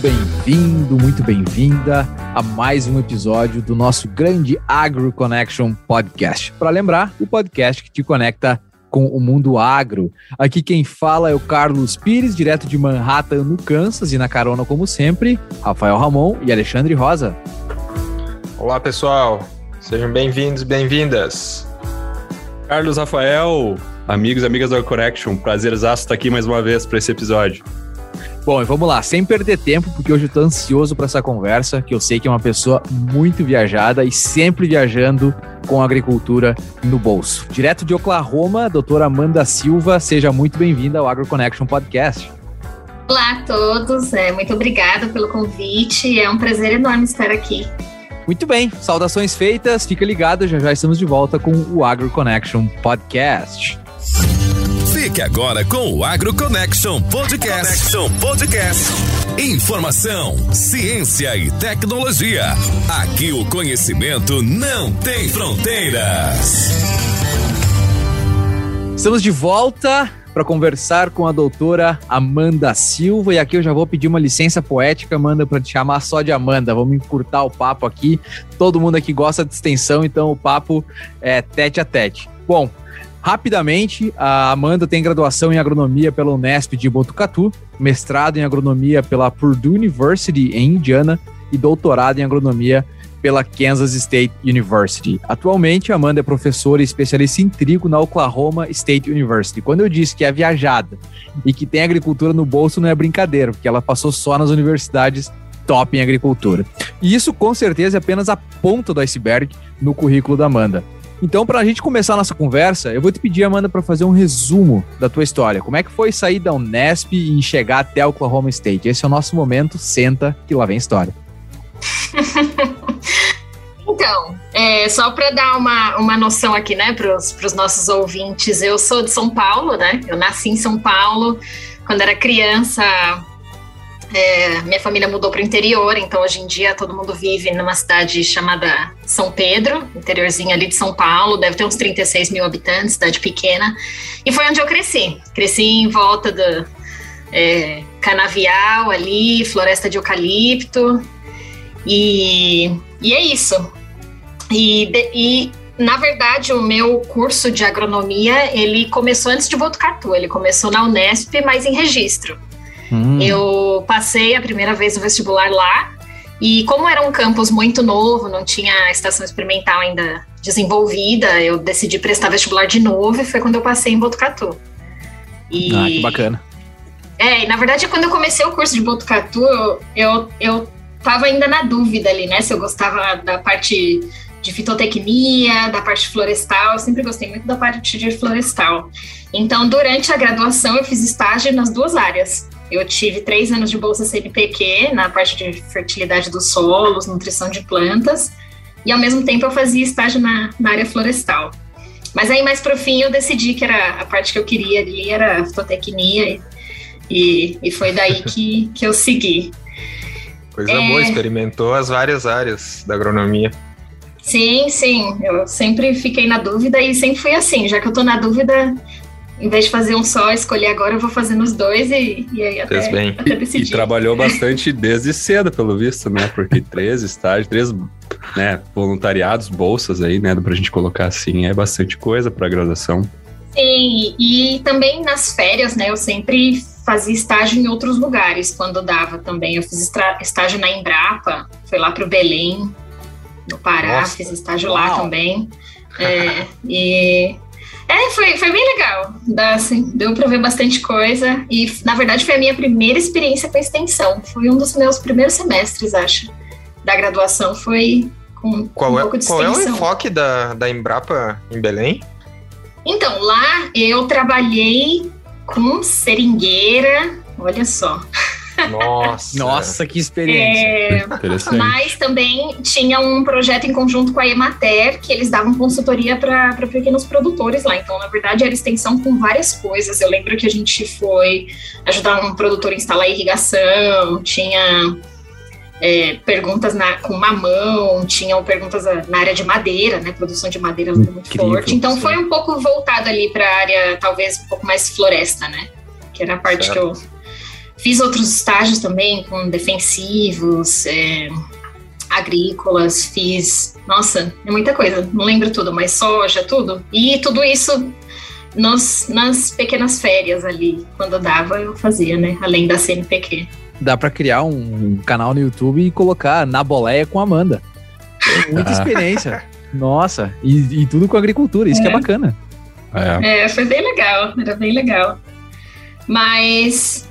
bem-vindo, muito bem-vinda a mais um episódio do nosso grande Agro Connection Podcast. Para lembrar, o podcast que te conecta com o mundo agro. Aqui quem fala é o Carlos Pires, direto de Manhattan, no Kansas, e na carona, como sempre, Rafael Ramon e Alexandre Rosa. Olá, pessoal. Sejam bem-vindos bem-vindas. Carlos Rafael, amigos e amigas do Connection, prazerzaço estar aqui mais uma vez para esse episódio. Bom, e vamos lá, sem perder tempo, porque hoje eu tô ansioso para essa conversa, que eu sei que é uma pessoa muito viajada e sempre viajando com a agricultura no bolso. Direto de Oklahoma, doutora Amanda Silva, seja muito bem-vinda ao Agro Connection Podcast. Olá a todos, é, muito obrigada pelo convite, é um prazer enorme estar aqui. Muito bem, saudações feitas, fica ligado, já já estamos de volta com o Agro Connection Podcast. Fique agora com o Agro Connection Podcast. Connection Podcast. Informação, ciência e tecnologia. Aqui o conhecimento não tem fronteiras. Estamos de volta para conversar com a doutora Amanda Silva. E aqui eu já vou pedir uma licença poética, Amanda, para te chamar só de Amanda. Vamos encurtar o papo aqui. Todo mundo aqui gosta de extensão, então o papo é tete a tete. Bom, Rapidamente, a Amanda tem graduação em agronomia pela Unesp de Botucatu, mestrado em agronomia pela Purdue University em Indiana e doutorado em agronomia pela Kansas State University. Atualmente, Amanda é professora e especialista em trigo na Oklahoma State University. Quando eu disse que é viajada e que tem agricultura no bolso, não é brincadeira, porque ela passou só nas universidades top em agricultura. E isso, com certeza, é apenas a ponta do iceberg no currículo da Amanda. Então, para a gente começar a nossa conversa, eu vou te pedir, Amanda, para fazer um resumo da tua história. Como é que foi sair da Unesp e chegar até Oklahoma State? Esse é o nosso momento. Senta que lá vem história. então, é, só para dar uma, uma noção aqui, né, para os nossos ouvintes, eu sou de São Paulo, né? Eu nasci em São Paulo. Quando era criança, é, minha família mudou para o interior, então hoje em dia todo mundo vive numa cidade chamada São Pedro, interiorzinho ali de São Paulo, deve ter uns 36 mil habitantes, cidade pequena. E foi onde eu cresci. Cresci em volta do é, canavial ali, floresta de eucalipto. E, e é isso. E, de, e na verdade, o meu curso de agronomia, ele começou antes de Botucatu, ele começou na Unesp, mas em registro. Hum. Eu passei a primeira vez no vestibular lá, e como era um campus muito novo, não tinha a estação experimental ainda desenvolvida, eu decidi prestar vestibular de novo e foi quando eu passei em Botucatu. E... Ah, que bacana. É, e na verdade, quando eu comecei o curso de Botucatu, eu, eu tava ainda na dúvida ali, né? Se eu gostava da parte de fitotecnia, da parte florestal, eu sempre gostei muito da parte de florestal. Então, durante a graduação, eu fiz estágio nas duas áreas. Eu tive três anos de bolsa CNPq na parte de fertilidade dos solos, nutrição de plantas, e ao mesmo tempo eu fazia estágio na, na área florestal. Mas aí mais pro fim eu decidi que era a parte que eu queria ali, era a fitotecnia, e, e foi daí que, que eu segui. Coisa é... boa, experimentou as várias áreas da agronomia. Sim, sim, eu sempre fiquei na dúvida e sempre fui assim, já que eu tô na dúvida, em vez de fazer um só, escolher agora, eu vou fazer nos dois e, e aí até, bem. até decidir. E, e, trabalhou bastante desde cedo, pelo visto, né? Porque três estágios, três né, voluntariados, bolsas aí, né? Pra gente colocar assim, é bastante coisa para graduação. Sim, e também nas férias, né? Eu sempre fazia estágio em outros lugares quando dava também. Eu fiz estágio na Embrapa, foi lá para o Belém, no Pará, Nossa. fiz estágio Uau. lá também. É, e é, foi, foi bem legal. Dá, assim, deu para ver bastante coisa. E, na verdade, foi a minha primeira experiência com extensão. Foi um dos meus primeiros semestres, acho, da graduação. Foi com qual um é, pouco de Qual extensão. é o enfoque da, da Embrapa em Belém? Então, lá eu trabalhei com seringueira, olha só. Nossa. Nossa, que experiência. É, mas também tinha um projeto em conjunto com a Emater, que eles davam consultoria para pequenos produtores lá. Então, na verdade, era extensão com várias coisas. Eu lembro que a gente foi ajudar um produtor a instalar irrigação, tinha é, perguntas na, com mamão, tinham perguntas na área de madeira, né? Produção de madeira muito Incrível, forte. Então sim. foi um pouco voltado ali para a área, talvez, um pouco mais floresta, né? Que era a parte certo. que eu fiz outros estágios também com defensivos, é, agrícolas, fiz. Nossa, é muita coisa, não lembro tudo, mas soja, tudo. E tudo isso nos, nas pequenas férias ali, quando dava, eu fazia, né? Além da CNPq. Dá pra criar um canal no YouTube e colocar na boleia com Amanda. Tem muita experiência. Nossa, e, e, tudo com agricultura, isso é. que é bacana. É. é, foi bem legal, era bem legal. Mas,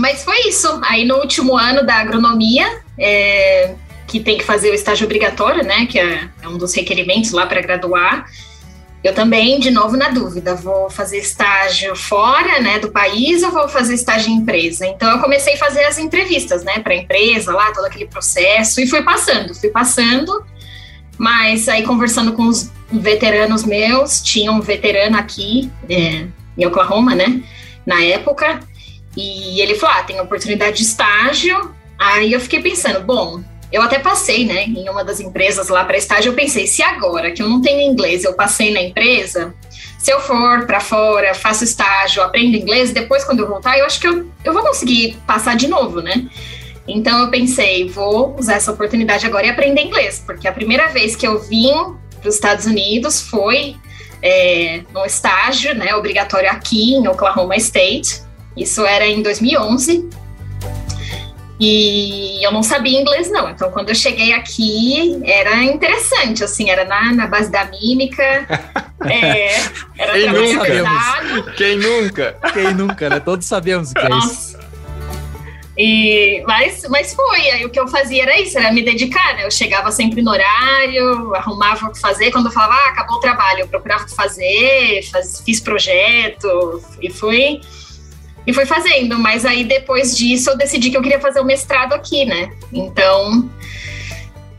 mas foi isso. Aí no último ano da agronomia, é, que tem que fazer o estágio obrigatório, né? Que é, é um dos requerimentos lá para graduar. Eu também, de novo, na dúvida, vou fazer estágio fora, né, do país ou vou fazer estágio em empresa? Então, eu comecei a fazer as entrevistas, né, para a empresa lá, todo aquele processo, e fui passando, fui passando, mas aí conversando com os veteranos meus, tinha um veterano aqui é, em Oklahoma, né, na época, e ele falou: ah, tem oportunidade de estágio. Aí eu fiquei pensando, bom, eu até passei, né, em uma das empresas lá para estágio. Eu pensei, se agora que eu não tenho inglês, eu passei na empresa, se eu for para fora, faço estágio, aprendo inglês, depois quando eu voltar, eu acho que eu, eu vou conseguir passar de novo, né? Então eu pensei, vou usar essa oportunidade agora e aprender inglês, porque a primeira vez que eu vim para os Estados Unidos foi é, estágio, né, obrigatório aqui em Oklahoma State. Isso era em 2011. E eu não sabia inglês, não. Então, quando eu cheguei aqui, era interessante, assim, era na, na base da mímica. é, era Quem nunca? Quem nunca? Quem nunca, né? Todos sabemos o que é isso. E, mas, mas foi, aí o que eu fazia era isso, era me dedicar, né? Eu chegava sempre no horário, arrumava o que fazer, quando eu falava, ah, acabou o trabalho, eu procurava o que fazer, faz, fiz projeto, e fui e fui fazendo, mas aí depois disso eu decidi que eu queria fazer o mestrado aqui, né? Então,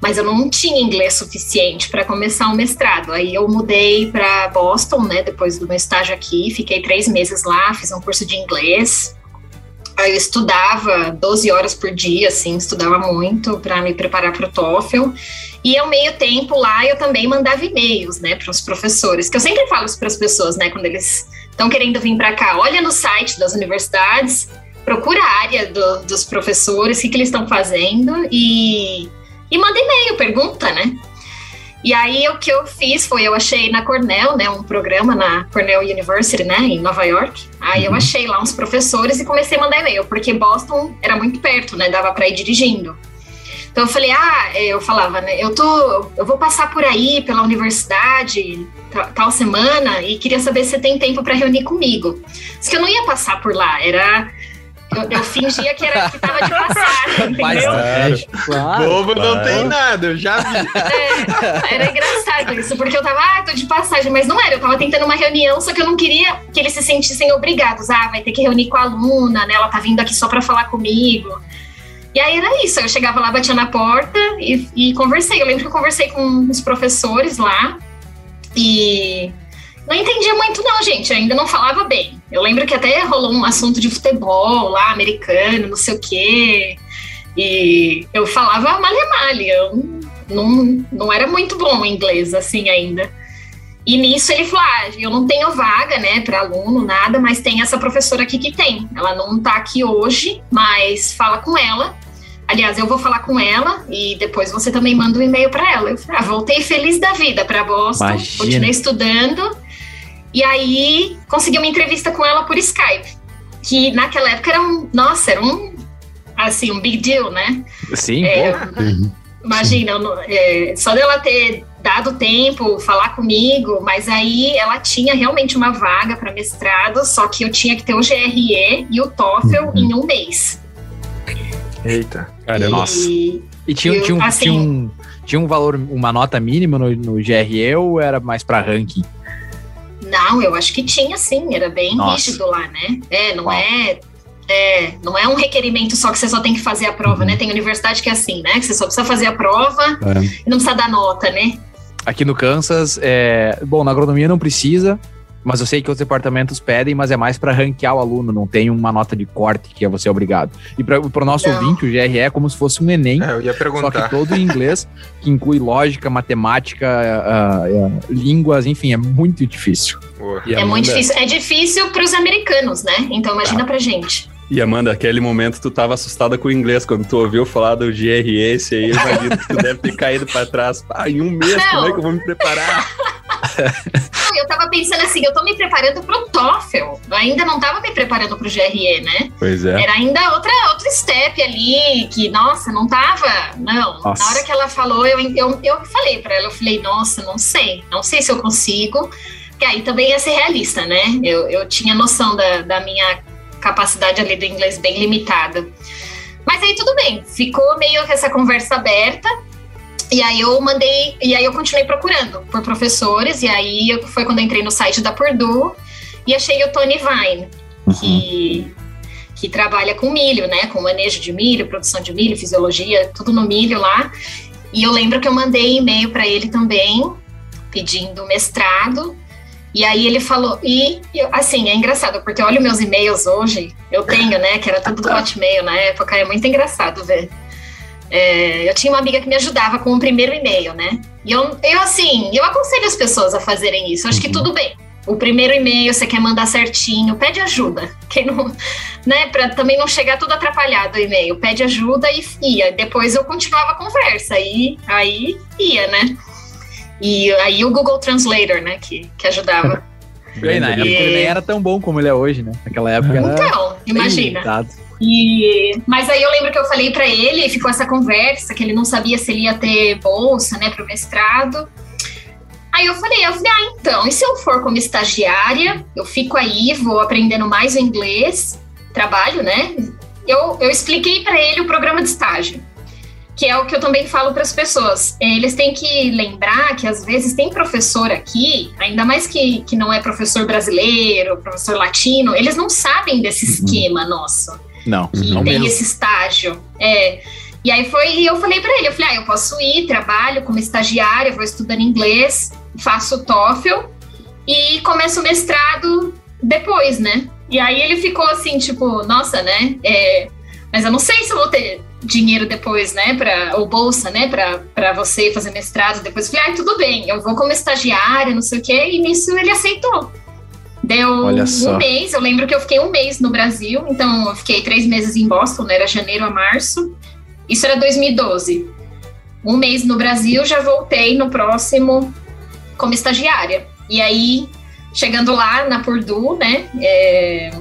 mas eu não tinha inglês suficiente para começar o mestrado. Aí eu mudei para Boston, né? Depois do meu estágio aqui, fiquei três meses lá, fiz um curso de inglês. Aí eu estudava 12 horas por dia, assim, estudava muito para me preparar para o TOEFL. E ao meio tempo lá eu também mandava e-mails, né, para os professores, que eu sempre falo isso para as pessoas, né, quando eles estão querendo vir para cá, olha no site das universidades, procura a área do, dos professores, o que, que eles estão fazendo e, e manda e-mail, pergunta, né? E aí o que eu fiz foi, eu achei na Cornell, né, um programa na Cornell University, né, em Nova York. Aí eu uhum. achei lá uns professores e comecei a mandar e-mail, porque Boston era muito perto, né, dava para ir dirigindo. Então eu falei, ah, eu falava, né, eu tô, eu vou passar por aí pela universidade tal semana e queria saber se tem tempo para reunir comigo. Diz que eu não ia passar por lá, era eu, eu, fingia que, era, que tava de passagem, entendeu? Claro, Bobo claro. não tem nada, eu já vi. É, era engraçado isso, porque eu tava, ah, tô de passagem, mas não era, eu tava tentando uma reunião, só que eu não queria que eles se sentissem obrigados. Ah, vai ter que reunir com a aluna, né? Ela tá vindo aqui só pra falar comigo. E aí era isso, eu chegava lá, batia na porta e, e conversei. Eu lembro que eu conversei com os professores lá e não entendia muito, não, gente. Eu ainda não falava bem. Eu lembro que até rolou um assunto de futebol lá, americano, não sei o quê. E eu falava malha-malha. Eu não, não era muito bom inglês, assim, ainda. E nisso ele falou: ah, eu não tenho vaga, né, para aluno, nada, mas tem essa professora aqui que tem. Ela não tá aqui hoje, mas fala com ela. Aliás, eu vou falar com ela e depois você também manda um e-mail para ela. Eu falei, ah, voltei feliz da vida para Boston, Imagina. continuei estudando. E aí consegui uma entrevista com ela por Skype, que naquela época era um, nossa, era um assim, um big deal, né? Sim, é, Imagina, é, só dela ter dado tempo, falar comigo, mas aí ela tinha realmente uma vaga para mestrado, só que eu tinha que ter o GRE e o TOEFL uhum. em um mês. Eita, cara, nossa. E tinha, eu, tinha, um, assim, tinha, um, tinha um valor, uma nota mínima no, no GRE ou era mais para ranking? Não, eu acho que tinha sim, era bem Nossa. rígido lá, né? É, não é, é, não é um requerimento só que você só tem que fazer a prova, uhum. né? Tem universidade que é assim, né? Que você só precisa fazer a prova é. e não precisa dar nota, né? Aqui no Kansas, é, bom, na agronomia não precisa, mas eu sei que os departamentos pedem, mas é mais para ranquear o aluno, não tem uma nota de corte que é você obrigado. E para o nosso não. ouvinte, o GRE é como se fosse um Enem, é, eu ia perguntar. só que todo em inglês, que inclui lógica, matemática, uh, uh, línguas, enfim, é muito difícil. É muito difícil. É difícil para os americanos, né? Então imagina ah. para gente. E Amanda, aquele momento tu tava assustada com o inglês, quando tu ouviu falar do GRS aí, eu imagino que tu deve ter caído pra trás. Ah, em um mês, Não. como é que eu vou me preparar? Tava pensando assim, eu tô me preparando pro TOEFL. Eu ainda não tava me preparando pro GRE, né? Pois é. Era ainda outra, outro step ali, que, nossa, não tava. Não. Nossa. Na hora que ela falou, eu, eu, eu falei pra ela, eu falei, nossa, não sei. Não sei se eu consigo. Porque aí também ia ser realista, né? Eu, eu tinha noção da, da minha capacidade ali do inglês bem limitada. Mas aí tudo bem, ficou meio que essa conversa aberta. E aí eu mandei, e aí eu continuei procurando por professores, e aí foi quando eu entrei no site da Purdue e achei o Tony Vine, que, que trabalha com milho, né? Com manejo de milho, produção de milho, fisiologia, tudo no milho lá. E eu lembro que eu mandei e-mail para ele também, pedindo mestrado. E aí ele falou, e assim, é engraçado, porque olha meus e-mails hoje, eu tenho, né, que era tudo do Hotmail na época, é muito engraçado ver. É, eu tinha uma amiga que me ajudava com o primeiro e-mail, né? E eu, eu assim, eu aconselho as pessoas a fazerem isso. Acho que tudo bem. O primeiro e-mail você quer mandar certinho, pede ajuda. Quem não, né? Para também não chegar tudo atrapalhado o e-mail, pede ajuda e ia. Depois eu continuava a conversa e aí ia, né? E aí o Google Translator, né? Que, que ajudava. Bem, na época ele nem era tão bom como ele é hoje, né? Naquela época era. Então, imagina. limitado. E, mas aí eu lembro que eu falei pra ele, ficou essa conversa, que ele não sabia se ele ia ter bolsa, né, pro mestrado. Aí eu falei, eu falei, ah, então, e se eu for como estagiária, eu fico aí, vou aprendendo mais o inglês, trabalho, né? Eu, eu expliquei pra ele o programa de estágio, que é o que eu também falo para as pessoas. Eles têm que lembrar que às vezes tem professor aqui, ainda mais que, que não é professor brasileiro, professor latino, eles não sabem desse esquema nosso Não, que não tem mesmo. esse estágio. É. E aí foi, e eu falei pra ele, eu falei, ah, eu posso ir, trabalho como estagiária, vou estudando inglês, faço o TOEFL e começo o mestrado depois, né? E aí ele ficou assim, tipo, nossa, né? É, mas eu não sei se eu vou ter dinheiro depois, né, pra, ou bolsa, né, pra, pra você fazer mestrado depois. Eu falei, ah, tudo bem, eu vou como estagiária, não sei o quê, e nisso ele aceitou. Deu um mês, eu lembro que eu fiquei um mês no Brasil, então eu fiquei três meses em Boston, né, era janeiro a março. Isso era 2012. Um mês no Brasil, já voltei no próximo como estagiária. E aí, chegando lá na Purdue, né, é,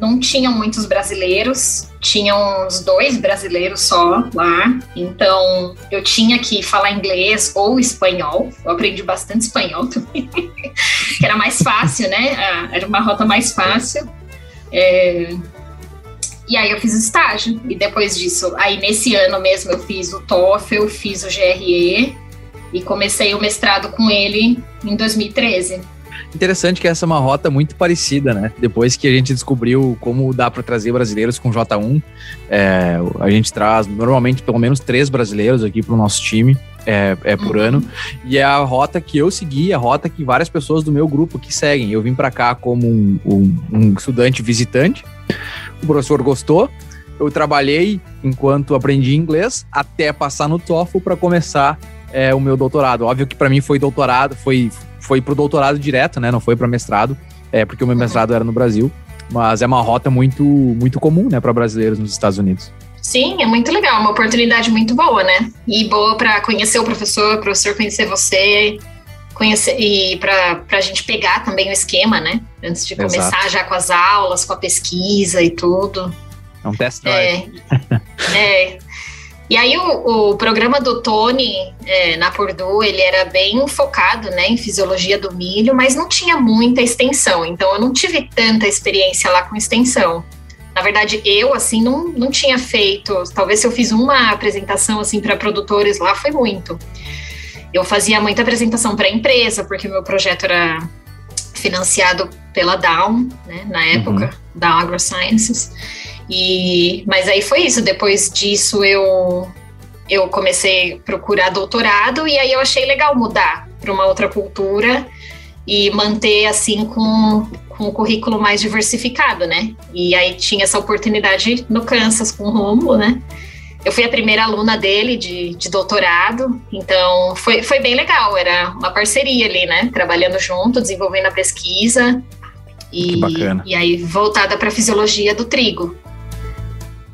não tinham muitos brasileiros, tinham uns dois brasileiros só lá, então eu tinha que falar inglês ou espanhol, eu aprendi bastante espanhol também, que era mais fácil, né, Ah, era uma rota mais fácil. É, E aí eu fiz o estágio, e depois disso, aí nesse ano mesmo eu fiz o TOEFL, fiz o GRE, e comecei o mestrado com ele em 2013. Interessante que essa é uma rota muito parecida, né? Depois que a gente descobriu como dá para trazer brasileiros com J1, é, a gente traz normalmente pelo menos três brasileiros aqui para o nosso time. É, é por Uhum. ano. E é a rota que eu segui, a rota que várias pessoas do meu grupo que seguem. Eu vim para cá como um, um- um estudante visitante, o professor gostou, eu trabalhei enquanto aprendi inglês até passar no TOEFL para começar é, o meu doutorado. Óbvio que para mim foi doutorado, foi foi pro doutorado direto, né? Não foi para mestrado, é porque o meu mestrado era no Brasil. Mas é uma rota muito muito comum, né, para brasileiros nos Estados Unidos. Sim, é muito legal, uma oportunidade muito boa, né? E boa para conhecer o professor, o professor conhecer você, conhecer e para a gente pegar também o esquema, né? Antes de Exato. começar já com as aulas, com a pesquisa e tudo. É um test drive. É, é. E aí o, o programa do Tony é, na Purdue, ele era bem focado né, em fisiologia do milho, mas não tinha muita extensão. Então eu não tive tanta experiência lá com extensão. Na verdade, eu, assim, não, não tinha feito. Talvez se eu fiz uma apresentação, assim, para produtores lá, foi muito. Eu fazia muita apresentação para a empresa, porque o meu projeto era financiado pela Down, né, na época, Down AgroSciences. E, mas aí foi isso. Depois disso, eu, eu comecei a procurar doutorado, e aí eu achei legal mudar para uma outra cultura e manter, assim, com com um currículo mais diversificado, né? E aí tinha essa oportunidade no Kansas com o Romulo, né? Eu fui a primeira aluna dele de, de doutorado, então foi, foi bem legal, era uma parceria ali, né? Trabalhando junto, desenvolvendo a pesquisa. E, e aí voltada para a fisiologia do trigo.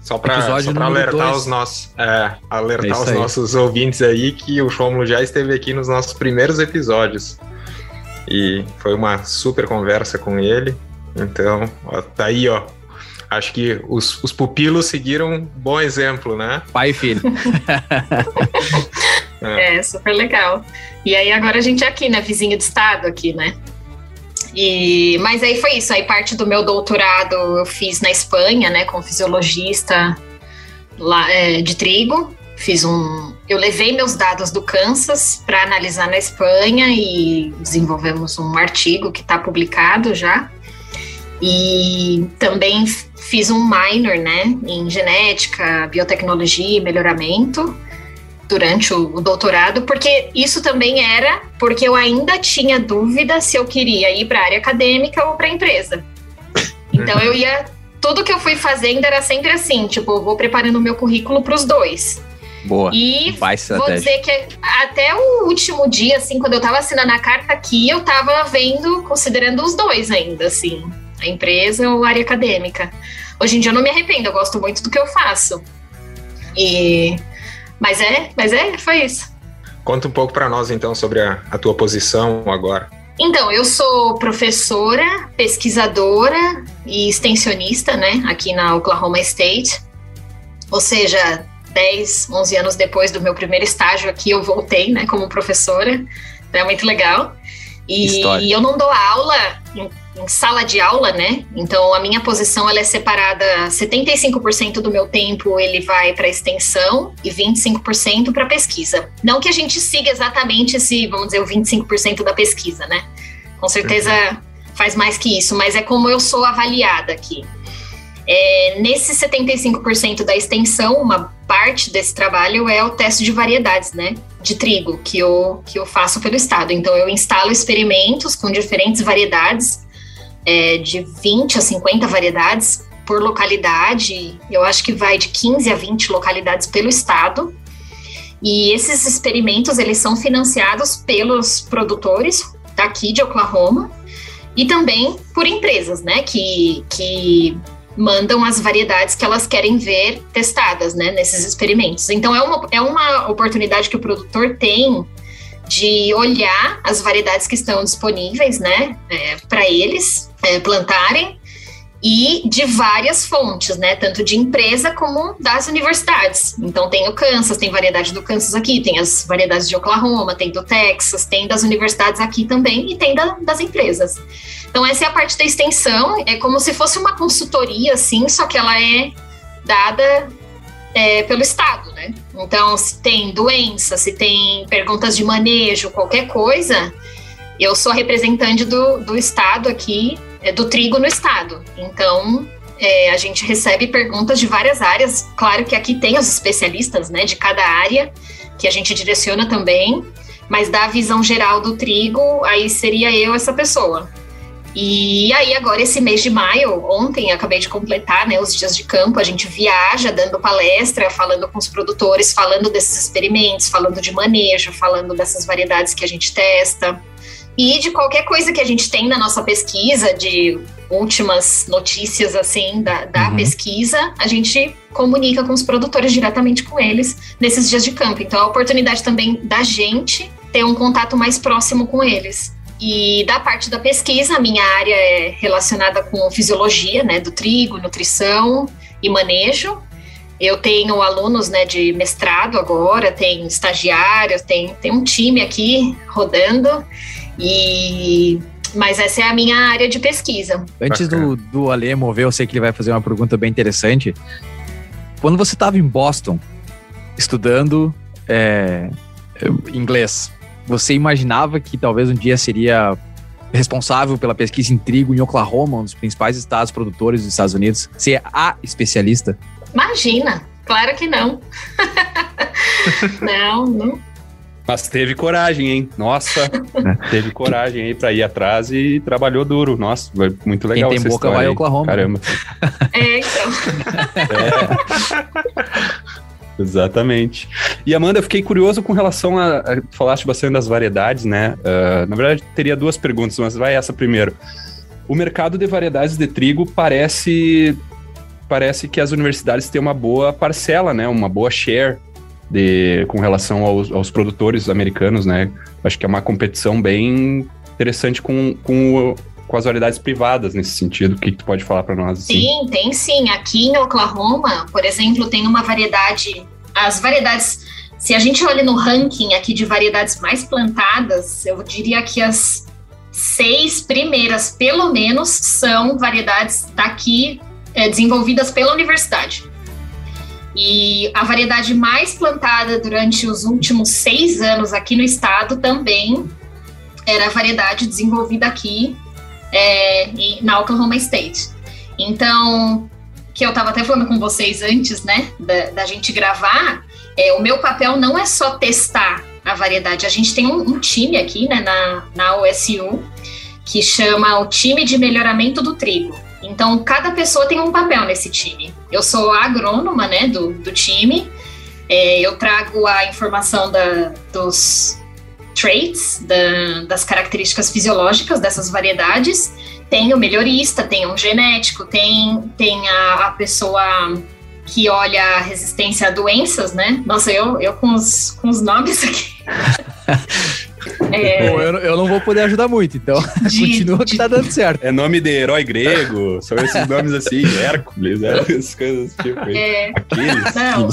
Só para alertar dois. os nossos, é, É alertar isso os aí. nossos ouvintes aí que o Romulo já esteve aqui nos nossos primeiros episódios. E foi uma super conversa com ele. Então, ó, tá aí, ó. Acho que os, os pupilos seguiram um bom exemplo, né? Pai e filho. É, super legal. E aí agora a gente é aqui, né? Vizinho de estado aqui, né? E, mas aí foi isso. Aí parte do meu doutorado eu fiz na Espanha, né? Com fisiologista lá, é, de trigo. Fiz um. Eu levei meus dados do Kansas para analisar na Espanha e desenvolvemos um artigo que está publicado já. E também fiz um minor, né, em genética, biotecnologia e melhoramento durante o, o doutorado, porque isso também era porque eu ainda tinha dúvida se eu queria ir para a área acadêmica ou para a empresa. Então eu ia. Tudo que eu fui fazendo era sempre assim, tipo, eu vou preparando o meu currículo para os dois. Boa. E Vou dizer que até o último dia, assim, quando eu tava assinando a carta aqui, eu tava vendo, considerando os dois ainda, assim, a empresa ou a área acadêmica. Hoje em dia eu não me arrependo, eu gosto muito do que eu faço. E mas é, mas é, foi isso. Conta um pouco para nós, então, sobre a, a tua posição agora. Então, eu sou professora, pesquisadora e extensionista, né, aqui na Oklahoma State. Ou seja, 10, 11 anos depois do meu primeiro estágio aqui, eu voltei, né, como professora. Então é muito legal. E, e eu não dou aula em, sala de aula, né? Então a minha posição ela é separada, 75% do meu tempo ele vai para extensão e 25% para pesquisa. Não que a gente siga exatamente esse, vamos dizer, o 25% da pesquisa, né? Com certeza faz mais que isso, mas é como eu sou avaliada aqui. É, nesse 75% da extensão, uma parte desse trabalho é o teste de variedades, né? De trigo, que eu, que eu faço pelo estado. Então, eu instalo experimentos com diferentes variedades, é, de 20 a 50 variedades por localidade. Eu acho que vai de 15 a 20 localidades pelo estado. E esses experimentos, eles são financiados pelos produtores daqui de Oklahoma e também por empresas, né? Que, que mandam as variedades que elas querem ver testadas, né, nesses experimentos. Então é uma, é uma oportunidade que o produtor tem de olhar as variedades que estão disponíveis, né, é, para eles é, plantarem e de várias fontes, né, tanto de empresa como das universidades. Então tem o Kansas, tem variedade do Kansas aqui, tem as variedades de Oklahoma, tem do Texas, tem das universidades aqui também e tem da, das empresas. Então, essa é a parte da extensão, é como se fosse uma consultoria, assim, só que ela é dada é, pelo Estado, né? Então, se tem doença, se tem perguntas de manejo, qualquer coisa, eu sou a representante do, do Estado aqui, é, do trigo no Estado. Então, é, a gente recebe perguntas de várias áreas. Claro que aqui tem os especialistas, né, de cada área, que a gente direciona também, mas da visão geral do trigo, aí seria eu essa pessoa. E aí, agora, esse mês de maio, ontem, acabei de completar né, os dias de campo, a gente viaja dando palestra, falando com os produtores, falando desses experimentos, falando de manejo, falando dessas variedades que a gente testa. E de qualquer coisa que a gente tem na nossa pesquisa, de últimas notícias, assim, da, da Uhum. pesquisa, a gente comunica com os produtores diretamente com eles nesses dias de campo. Então, é a oportunidade também da gente ter um contato mais próximo com eles. E da parte da pesquisa, a minha área é relacionada com fisiologia, né, do trigo, nutrição e manejo. Eu tenho alunos, né, de mestrado agora, tem estagiários, tem, tem um time aqui rodando. E mas essa é a minha área de pesquisa. Antes do, do Ale mover, eu sei que ele vai fazer uma pergunta bem interessante. Quando você estava em Boston, estudando é, inglês, você imaginava que talvez um dia seria responsável pela pesquisa em trigo em Oklahoma, um dos principais estados produtores dos Estados Unidos, ser a especialista? Imagina, claro que não. não, não. Mas teve coragem, hein? Nossa, teve coragem aí pra ir atrás e trabalhou duro. Nossa, foi muito legal Quem tem essa boca vai a aí. Oklahoma. Caramba. É, então. Exatamente. E Amanda, eu fiquei curioso com relação a. a falaste bastante das variedades, né? Ah, na verdade, teria duas perguntas, mas vai essa primeiro. o mercado de variedades de trigo parece parece que as universidades têm uma boa parcela, né? Uma boa share de, com relação aos, aos produtores americanos, né? Acho que é uma competição bem interessante com, com, com as variedades privadas nesse sentido. O que, que tu pode falar para nós? Assim? Sim, tem sim. Aqui em Oklahoma, por exemplo, tem uma variedade. As variedades. Se a gente olha no ranking aqui de variedades mais plantadas, eu diria que as seis primeiras, pelo menos, são variedades daqui é, desenvolvidas pela universidade. E a variedade mais plantada durante os últimos seis anos aqui no estado também era a variedade desenvolvida aqui é, na Oklahoma State. Então, que eu estava até falando com vocês antes, né, da, da gente gravar, é, o meu papel não é só testar a variedade. A gente tem um, um time aqui, né, na, na OSU, que chama o time de melhoramento do trigo. Então, cada pessoa tem um papel nesse time. Eu sou a agrônoma né, do, do time, é, eu trago a informação da, dos traits, da, das características fisiológicas dessas variedades. Tem o melhorista, tem um genético, tem, tem a, a pessoa que olha a resistência a doenças, né? Nossa, eu, eu com, os, com os nomes aqui. É... Bom, eu, eu, não vou poder ajudar muito, então de, continua que tá dando certo. É nome de herói grego, são esses nomes assim, Hércules, é, essas coisas tipo é... Aquiles. Não,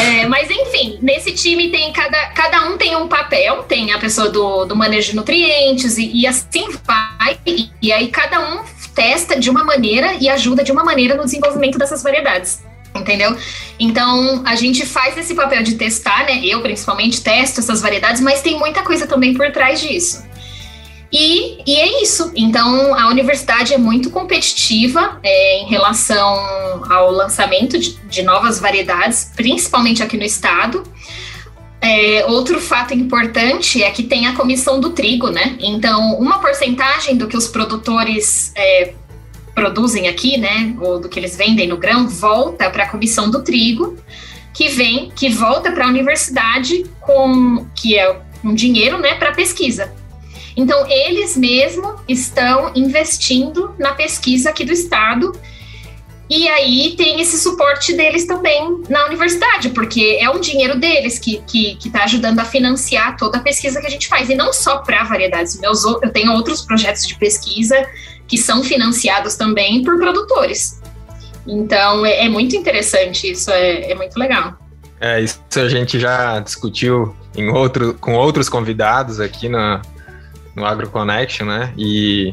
É, mas enfim, nesse time tem cada, cada um tem um papel, tem a pessoa do, do manejo de nutrientes e, e assim vai, e, e aí cada um testa de uma maneira e ajuda de uma maneira no desenvolvimento dessas variedades entendeu? Então, a gente faz esse papel de testar, né? Eu, principalmente, testo essas variedades, mas tem muita coisa também por trás disso. E, e é isso. Então, a universidade é muito competitiva é, em relação ao lançamento de, de, novas variedades, principalmente aqui no estado. É, outro fato importante é que tem a comissão do trigo, né? Então, uma porcentagem do que os produtores é, produzem aqui, né, ou do que eles vendem no grão, volta para a comissão do trigo, que vem, que volta para a universidade com que é um dinheiro, né, para pesquisa. Então eles mesmo estão investindo na pesquisa aqui do estado. E aí tem esse suporte deles também na universidade, porque é um dinheiro deles que está que, que tá ajudando a financiar toda a pesquisa que a gente faz. E não só para variedades. Meus, eu tenho outros projetos de pesquisa que são financiados também por produtores. Então é, é muito interessante isso, é, é, muito legal. É, isso a gente já discutiu em outro, com outros convidados aqui na, no AgroConnection, né? E,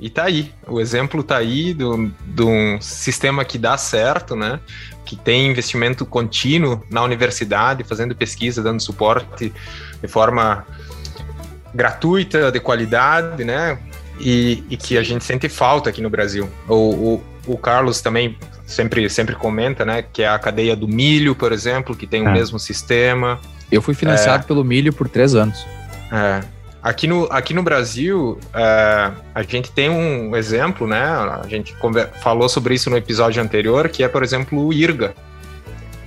e tá aí, o exemplo tá aí de um sistema que dá certo, né? Que tem investimento contínuo na universidade, fazendo pesquisa, dando suporte de forma gratuita, de qualidade, né? e, e que a gente sente falta aqui no Brasil. O, o, o, Carlos também sempre, sempre comenta, né, que é a cadeia do milho, por exemplo, que tem o é. mesmo sistema. Eu fui financiado é, pelo milho por três anos. É. Aqui no, aqui no Brasil, é, a gente tem um exemplo, né? A gente falou sobre isso no episódio anterior, que é, por exemplo, o IRGA,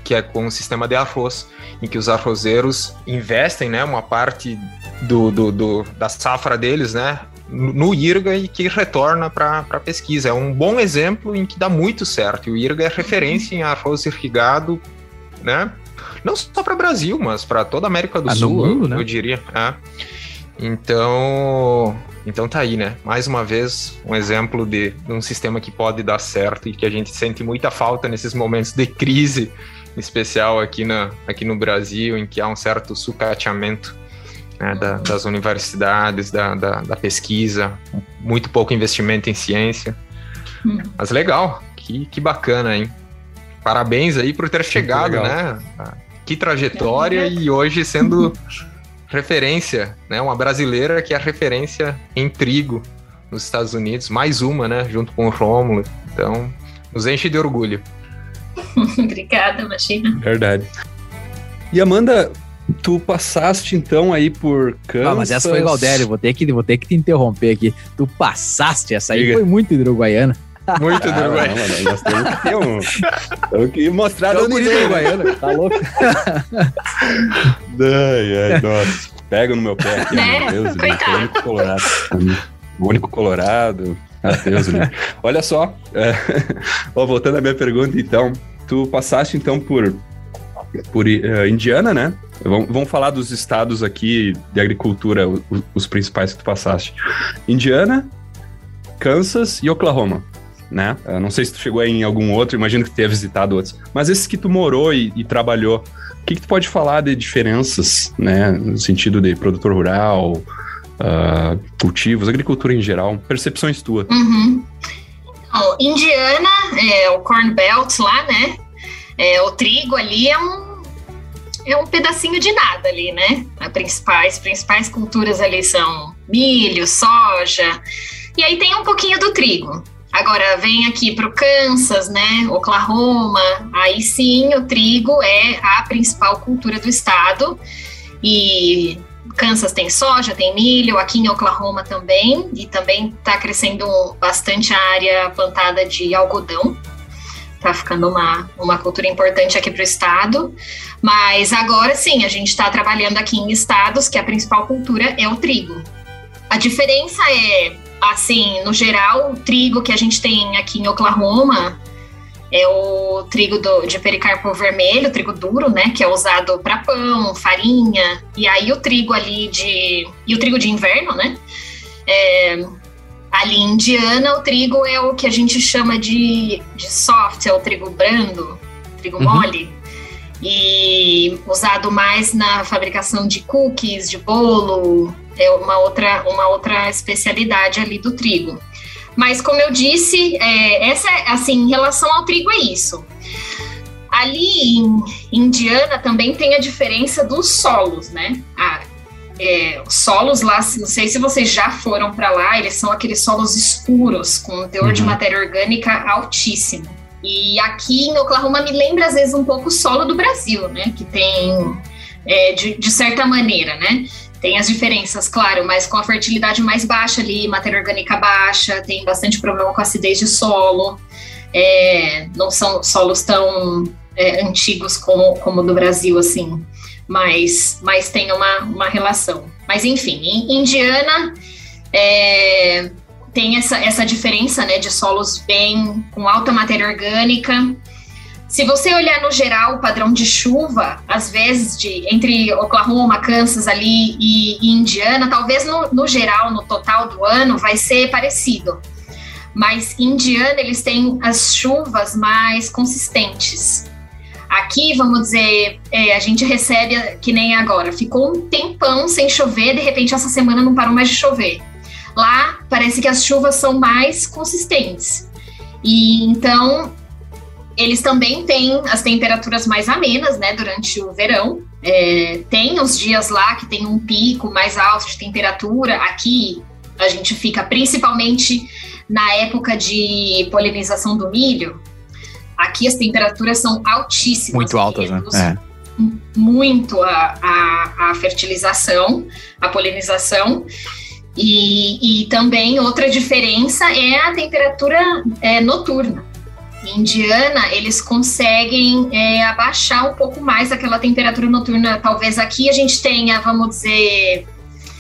que é com o sistema de arroz, em que os arrozeiros investem, né, uma parte do, do, do da safra deles, né, no IRGA e que retorna para a pesquisa. É um bom exemplo em que dá muito certo. O IRGA é referência em arroz irrigado, né? Não só para o Brasil, mas para toda a América do ah, Sul, mundo, eu, né? eu diria. É. Então, então tá aí, né? Mais uma vez, um exemplo de, de, um sistema que pode dar certo e que a gente sente muita falta nesses momentos de crise, em especial aqui, na, aqui no Brasil, em que há um certo sucateamento né, da, das universidades, da, da, da, pesquisa, muito pouco investimento em ciência. Hum. Mas legal, que, que bacana, hein? Parabéns aí por ter chegado, né? Que trajetória e hoje sendo referência, né? Uma brasileira que é referência em trigo nos Estados Unidos, mais uma, né? Junto com o Rômulo. Então, nos enche de orgulho. Obrigada, imagina. Verdade. E Amanda, Tu passaste então aí por Kansas. Ah, mas essa foi igual Dério, vou ter que vou ter que te interromper aqui. Tu passaste, essa aí Diga. foi muito hidroguaiana. Muito hidroguaiana. Ah, nós temos que um. Temos que mostrar do hidroguaiana. Tá louco? ai, ai, nossa. Pega no meu pé aqui, né? meu Deus. Coitado. Colorado. O único colorado. Ah, Deus, Olha só, é, ó, voltando à minha pergunta, então, tu passaste então por por uh, Indiana, né? Vamos, vamos, falar dos estados aqui de agricultura, os, os, principais que tu passaste. Indiana, Kansas e Oklahoma, né? Uh, não sei se tu chegou em algum outro, imagino que tu tenha visitado outros. Mas esses que tu morou e, e trabalhou, o que, que tu pode falar de diferenças, né? No sentido de produtor rural, uh, cultivos, agricultura em geral, percepções tuas. Uhum. Então, Indiana, é o Corn Belt lá, né? É, o trigo ali é um, é um pedacinho de nada ali, né? As principais, principais culturas ali são milho, soja, e aí tem um pouquinho do trigo. Agora vem aqui para o Kansas, né? Oklahoma, aí sim o trigo é a principal cultura do estado. E Kansas tem soja, tem milho, aqui em Oklahoma também, e também está crescendo bastante a área plantada de algodão está ficando uma, uma cultura importante aqui para o estado. Mas agora sim, a gente está trabalhando aqui em estados que a principal cultura é o trigo. A diferença é, assim, no geral, o trigo que a gente tem aqui em Oklahoma é o trigo do, de pericarpo vermelho, trigo duro, né, que é usado para pão, farinha, e aí o trigo ali de e o trigo de inverno, né, é, ali em Indiana, o trigo é o que a gente chama de, de soft, é o trigo brando, trigo uhum. mole, e usado mais na fabricação de cookies, de bolo, é uma outra, uma outra especialidade ali do trigo. Mas como eu disse, é, essa assim, em relação ao trigo é isso. Ali em Indiana também tem a diferença dos solos, né? Ah, é, solos lá, não sei se vocês já foram para lá, eles são aqueles solos escuros, com um teor uhum. de matéria orgânica altíssimo. E aqui em Oklahoma me lembra às vezes um pouco o solo do Brasil, né? Que tem, é, de, de certa maneira, né? Tem as diferenças, claro, mas com a fertilidade mais baixa ali, matéria orgânica baixa, tem bastante problema com acidez de solo. É, não são solos tão é, antigos como, como do Brasil, assim mas, mas tem uma, uma relação. Mas enfim, em Indiana é, tem essa, essa diferença né, de solos bem com alta matéria orgânica. Se você olhar no geral o padrão de chuva, às vezes de entre Oklahoma, Kansas ali e, e Indiana, talvez no, no geral, no total do ano, vai ser parecido. Mas em Indiana eles têm as chuvas mais consistentes. Aqui, vamos dizer, é, a gente recebe que nem agora. Ficou um tempão sem chover, de repente essa semana não parou mais de chover. Lá parece que as chuvas são mais consistentes. E então eles também têm as temperaturas mais amenas, né, durante o verão. É, tem os dias lá que tem um pico mais alto de temperatura. Aqui a gente fica principalmente na época de polinização do milho, Aqui as temperaturas são altíssimas. Muito altas, né? É. Muito a, a, a, fertilização, a polinização. E, e, também outra diferença é a temperatura é, noturna. Em Indiana, eles conseguem é, abaixar um pouco mais aquela temperatura noturna. Talvez aqui a gente tenha, vamos dizer,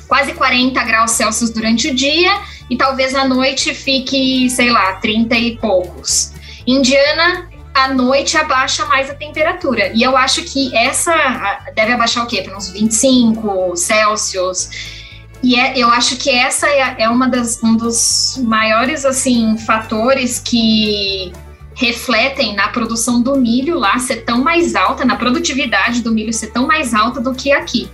quase 40 graus Celsius durante o dia e talvez à noite fique, sei lá, 30 e poucos. Indiana, à noite abaixa mais a temperatura. E eu acho que essa deve abaixar o quê? Para uns 25 Celsius. E é, eu acho que essa é, é uma das, um dos maiores assim fatores que refletem na produção do milho lá ser tão mais alta, na produtividade do milho ser tão mais alta do que aqui.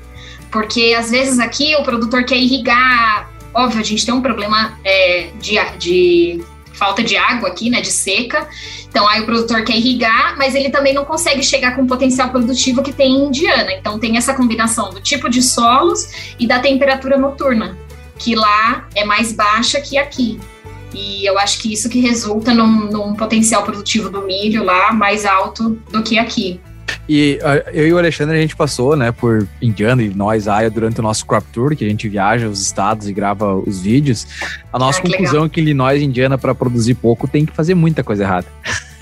Porque às vezes aqui o produtor quer irrigar, óbvio, a gente tem um problema é, de, de falta de água aqui, né, de seca. Então aí o produtor quer irrigar, mas ele também não consegue chegar com o potencial produtivo que tem em Indiana. Então tem essa combinação do tipo de solos e da temperatura noturna, que lá é mais baixa que aqui. E eu acho que isso que resulta num, num potencial produtivo do milho lá mais alto do que aqui. E uh, eu e o Alexandre, a gente passou, né, por Indiana e nós, Aya, durante o nosso crop tour, que a gente viaja os estados e grava os vídeos. A nossa ah, conclusão legal. é que Illinois e Indiana, para produzir pouco, tem que fazer muita coisa errada.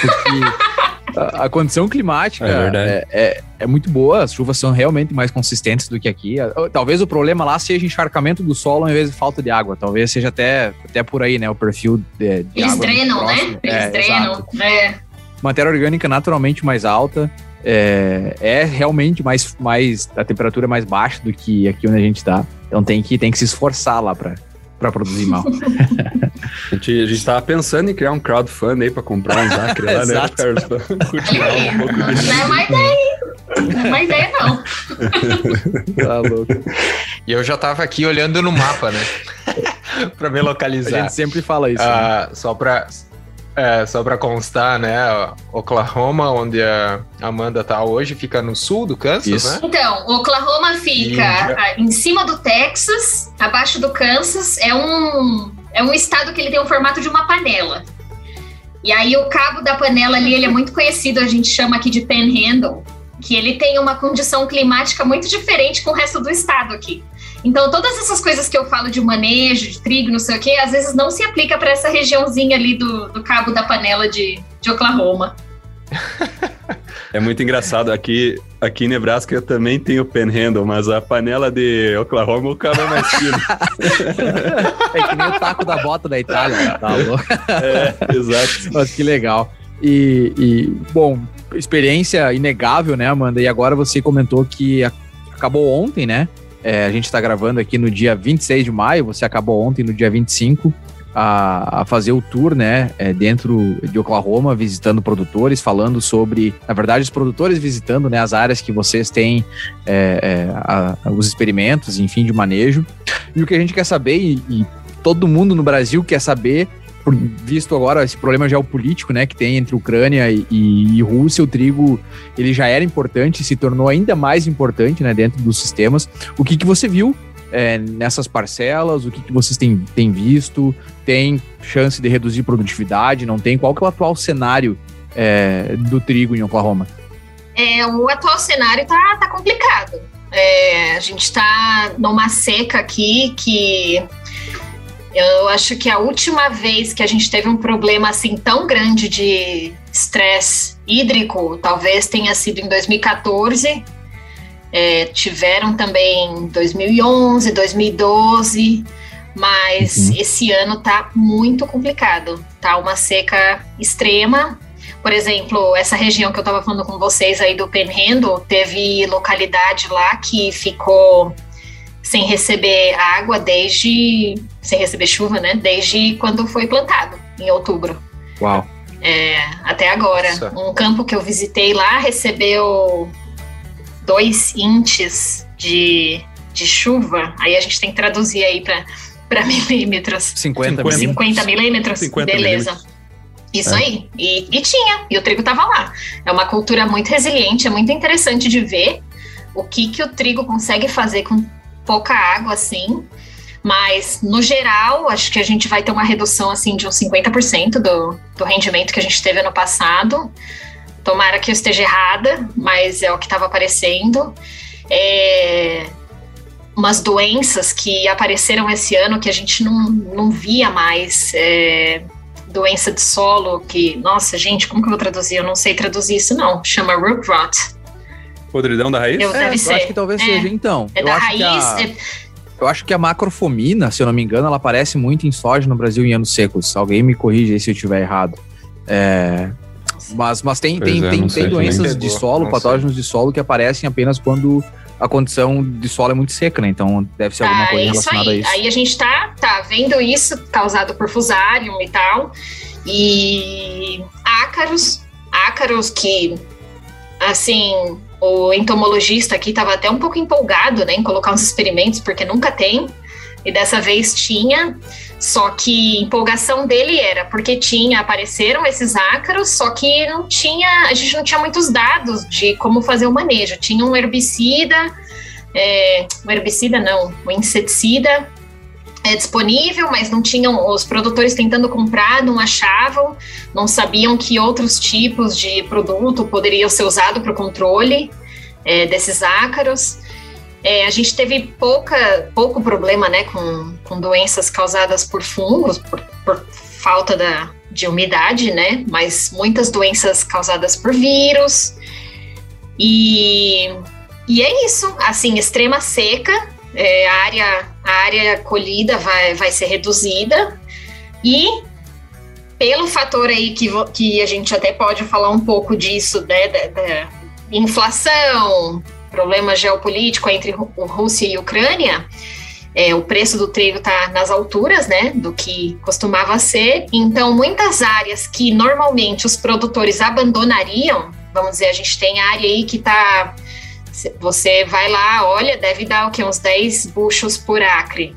Porque a, a condição climática É é, é, é muito boa, as chuvas são realmente mais consistentes do que aqui. A- Talvez o problema lá seja encharcamento do solo ao invés de falta de água. Talvez seja até, até por aí, né? O perfil de, de Eles água drenam, né? Eles É, drenam. exato. Matéria orgânica naturalmente mais alta. É, é realmente mais, mais. A temperatura é mais baixa do que aqui onde a gente tá. Então tem que, tem que se esforçar lá pra, pra produzir mal. A gente, a gente tava pensando em criar um crowdfunding aí pra comprar uns acre lá, né, Exato. Carlos? Pra cultivar um pouco de Não é má ideia. Não é má ideia, não. tá louco. E eu já tava aqui olhando no mapa, né? pra me A localizar. gente sempre fala isso. né? Ah, só pra. É, só pra constar, né? Oklahoma, onde a Amanda tá hoje, fica no sul do Kansas, Isso. né? Então, Oklahoma fica Índia. em cima do Texas, abaixo do Kansas. É um, é um estado que ele tem o formato de uma panela. E aí o cabo da panela ali, ele é muito conhecido, a gente chama aqui de Panhandle, que ele tem uma condição climática muito diferente com o resto do estado aqui. Então, todas essas coisas que eu falo de manejo, de trigo, não sei o quê, às vezes não se aplica para essa regiãozinha ali do, do cabo da panela de, de Oklahoma. É muito engraçado. Aqui, aqui em Nebraska eu também tenho panhandle, mas a panela de Oklahoma o cabo é mais fino. É que nem o taco da bota da Itália. né? Tá louco. é, exato. Mas que legal. E, e, bom, experiência inegável, né, Amanda? E agora você comentou que a- acabou ontem, né? É, a gente está gravando aqui no dia 26 de maio, você acabou ontem, no dia 25, a, a fazer o tour, né, é, dentro de Oklahoma, visitando produtores, falando sobre, na verdade, os produtores visitando, né, as áreas que vocês têm, é, é, a- os experimentos, enfim, de manejo. E o que a gente quer saber, e, e todo mundo no Brasil quer saber, por- visto agora esse problema geopolítico, né, que tem entre Ucrânia e, e- Rússia, o trigo ele já era importante, se tornou ainda mais importante, né, dentro dos sistemas. O que que você viu é, nessas parcelas? O que que vocês têm, têm visto? Tem chance de reduzir produtividade? Não tem? Qual que é o atual cenário é, do trigo em Oklahoma? É, o atual cenário tá, tá complicado. É, a gente tá numa seca aqui que eu acho que a última vez que a gente teve um problema assim tão grande de estresse hídrico, talvez tenha sido em 2014. É, tiveram também em 2011, 2012, mas Uhum. esse ano tá muito complicado. Tá uma seca extrema. Por exemplo, essa região que eu estava falando com vocês aí do Panhandle, teve localidade lá que ficou sem receber água desde sem receber chuva, né? Desde quando foi plantado, em outubro. Uau. É, até agora. Nossa. Um campo que eu visitei lá recebeu dois inches de, de chuva. Aí a gente tem que traduzir aí para milímetros. 50 50. milímetros. 50 milímetros? 50 Beleza. milímetros. Isso É. aí. E, e tinha, e o trigo estava lá. É uma cultura muito resiliente, é muito interessante de ver o que, que o trigo consegue fazer com pouca água assim. Mas, no geral, acho que a gente vai ter uma redução assim de uns 50% do, do rendimento que a gente teve ano passado. Tomara que eu esteja errada, mas é o que estava aparecendo. É, umas doenças que apareceram esse ano que a gente não, não via mais. É, doença de solo, que, nossa, gente, como que eu vou traduzir? Eu não sei traduzir isso, não. Chama root rot. Podridão da raiz? Eu- É, Deve eu ser. acho que talvez É. seja, então. É eu da acho raiz. que a- é- Eu acho que a macrofomina, se eu não me engano, ela aparece muito em soja no Brasil em anos secos. Alguém me corrige aí se eu estiver errado. É, mas, mas tem, Pois tem, é, tem, sei tem doenças de solo, não patógenos de solo que aparecem apenas quando a condição de solo é muito seca, né? Então deve ser alguma Ah, coisa isso relacionada aí. a isso. Aí a gente tá, tá vendo isso causado por fusarium e tal. E ácaros, ácaros que, assim, o entomologista aqui estava até um pouco empolgado né, em colocar uns experimentos, porque nunca tem. E dessa vez tinha. Só que empolgação dele era porque tinha, apareceram esses ácaros, só que não tinha, a gente não tinha muitos dados de como fazer o manejo. Tinha um herbicida, é, um herbicida não, um inseticida é disponível, mas não tinham os produtores tentando comprar, não achavam, não sabiam que outros tipos de produto poderiam ser usados para o controle é, desses ácaros. É, a gente teve pouca, pouco problema né, com, com doenças causadas por fungos, por, por falta da, de umidade, né? Mas muitas doenças causadas por vírus. E, e é isso, assim, extrema seca, é, a, área, a área colhida vai, vai ser reduzida e pelo fator aí que, que a gente até pode falar um pouco disso, né, da, da inflação, problema geopolítico entre Rússia e Ucrânia, é, o preço do trigo está nas alturas, né, do que costumava ser. Então, muitas áreas que normalmente os produtores abandonariam, vamos dizer, a gente tem área aí que está, você vai lá, olha, deve dar o que uns 10 buchos por acre,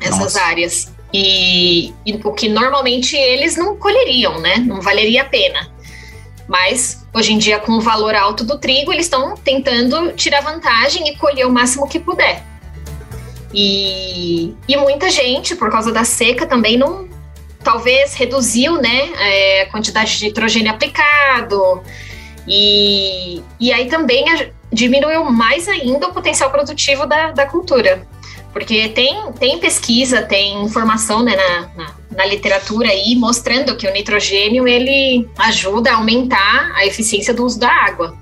essas Nossa. áreas. E, e o que normalmente eles não colheriam, né, não valeria a pena. Mas hoje em dia, com o valor alto do trigo, eles estão tentando tirar vantagem e colher o máximo que puder. E, e muita gente, por causa da seca, também não. Talvez reduziu né, é, a quantidade de nitrogênio aplicado. E, e aí também diminuiu mais ainda o potencial produtivo da, da cultura. Porque tem, tem pesquisa, tem informação né, na, na, na, literatura aí mostrando que o nitrogênio ele ajuda a aumentar a eficiência do uso da água.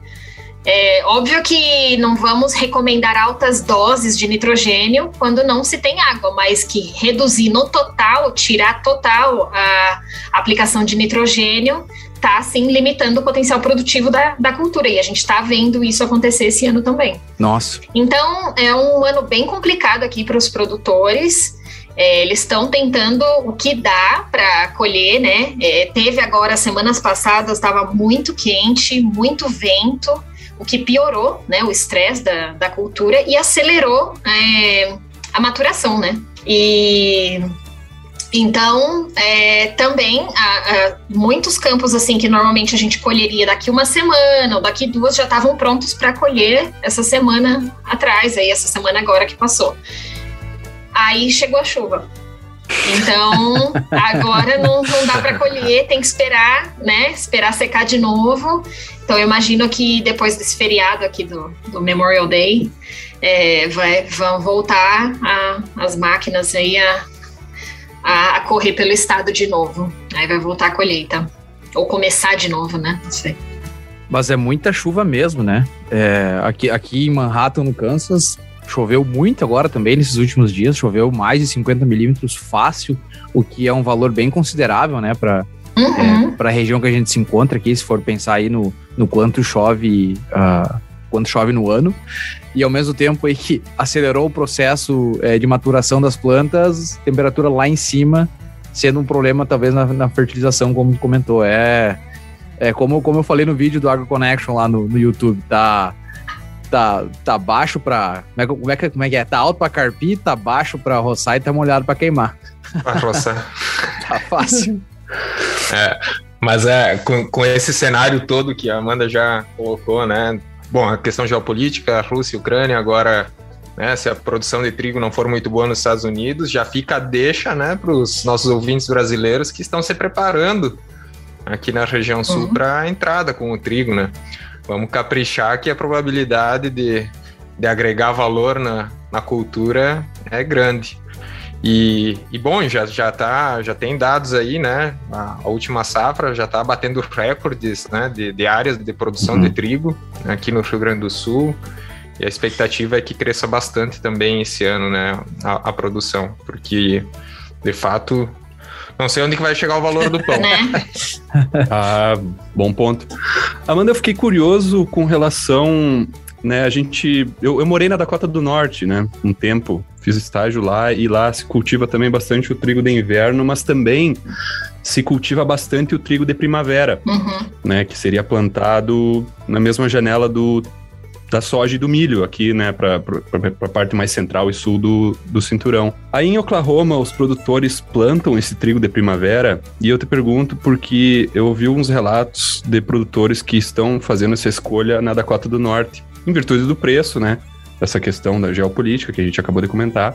É óbvio que não vamos recomendar altas doses de nitrogênio quando não se tem água, mas que reduzir no total, tirar total a aplicação de nitrogênio, está sim limitando o potencial produtivo da, da cultura. E a gente está vendo isso acontecer esse ano também. Nossa. Então é um ano bem complicado aqui para os produtores. É, eles estão tentando o que dá para colher, né? É, teve agora, semanas passadas, estava muito quente, muito vento o que piorou né, o estresse da, da cultura e acelerou é, a maturação, né? E então, é, também, muitos campos assim que normalmente a gente colheria daqui uma semana ou daqui duas já estavam prontos para colher essa semana atrás, aí essa semana agora que passou. Aí chegou a chuva. Então, agora não, não dá para colher, tem que esperar, né? Esperar secar de novo. Então, eu imagino que depois desse feriado aqui do, do Memorial Day, é, vai, vão voltar a, as máquinas aí a, a, a, correr pelo estado de novo. Aí vai voltar a colheita. Ou começar de novo, né? Não sei. Mas é muita chuva mesmo, né? É, aqui, aqui em Manhattan, no Kansas, choveu muito agora também nesses últimos dias. Choveu mais de 50 milímetros fácil, o que é um valor bem considerável, né? Para uhum. é, a região que a gente se encontra aqui, se for pensar aí no, no quanto chove, uh, quanto chove no ano, e ao mesmo tempo aí que acelerou o processo é, de maturação das plantas, temperatura lá em cima, sendo um problema talvez na, na fertilização, como tu comentou. É, é como, como eu falei no vídeo do Agro Connection lá no, no YouTube, tá tá, tá baixo pra. Como é, como, é que, como é que é? Tá alto pra carpir, tá baixo pra roçar e tá molhado pra queimar. Pra roçar. tá fácil. É, mas é, com, com esse cenário todo que a Amanda já colocou, né? Bom, a questão geopolítica, Rússia e Ucrânia, agora, né, se a produção de trigo não for muito boa nos Estados Unidos, já fica a deixa, né, para os nossos ouvintes brasileiros que estão se preparando aqui na região sul uhum. para a entrada com o trigo, né? Vamos caprichar que a probabilidade de, de agregar valor na, na cultura é grande. E, e, bom, já, já, tá, já tem dados aí, né? A, a última safra já está batendo recordes né, de, de áreas de produção uhum. de trigo aqui no Rio Grande do Sul. E a expectativa é que cresça bastante também esse ano, né? A, a produção, porque de fato não sei onde que vai chegar o valor do pão. né? ah, bom ponto. Amanda, eu fiquei curioso com relação né, a gente. Eu, eu, morei na Dakota do Norte, né? Um tempo. Fiz estágio lá e lá se cultiva também bastante o trigo de inverno, mas também se cultiva bastante o trigo de primavera, uhum. né? Que seria plantado na mesma janela do da soja e do milho aqui, né, para a parte mais central e sul do, do cinturão. Aí em Oklahoma, os produtores plantam esse trigo de primavera e eu te pergunto porque eu ouvi uns relatos de produtores que estão fazendo essa escolha na Dakota do Norte em virtude do preço, né? Essa questão da geopolítica que a gente acabou de comentar.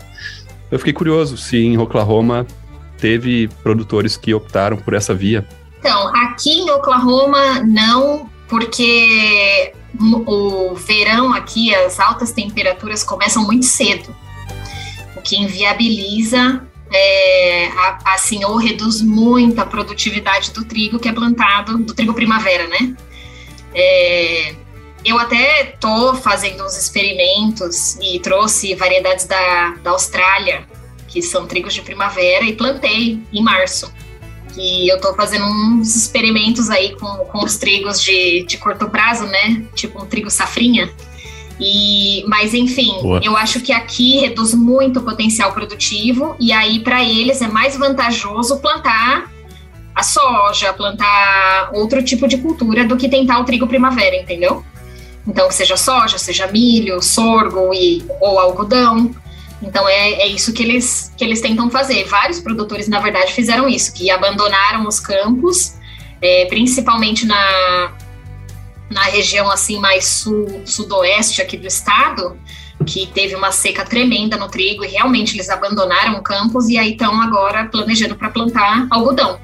Eu fiquei curioso se em Oklahoma teve produtores que optaram por essa via. Então, aqui em Oklahoma não, porque o verão aqui, as altas temperaturas começam muito cedo, o que inviabiliza é, assim, ou reduz muito a produtividade do trigo que é plantado, do trigo primavera, né? É, eu até tô fazendo uns experimentos e trouxe variedades da, da Austrália, que são trigos de primavera, e plantei em março. E eu tô fazendo uns experimentos aí com, com os trigos de, de curto prazo, né? Tipo um trigo safrinha. E, mas enfim, Boa. eu acho que aqui reduz muito o potencial produtivo e aí para eles é mais vantajoso plantar a soja, plantar outro tipo de cultura do que tentar o trigo primavera, entendeu? Então, seja soja, seja milho, sorgo e, ou algodão. Então, é, é isso que eles, que eles tentam fazer. Vários produtores, na verdade, fizeram isso, que abandonaram os campos, é, principalmente na, na região assim mais sul, sudoeste aqui do estado, que teve uma seca tremenda no trigo e realmente eles abandonaram campos e aí estão agora planejando para plantar algodão.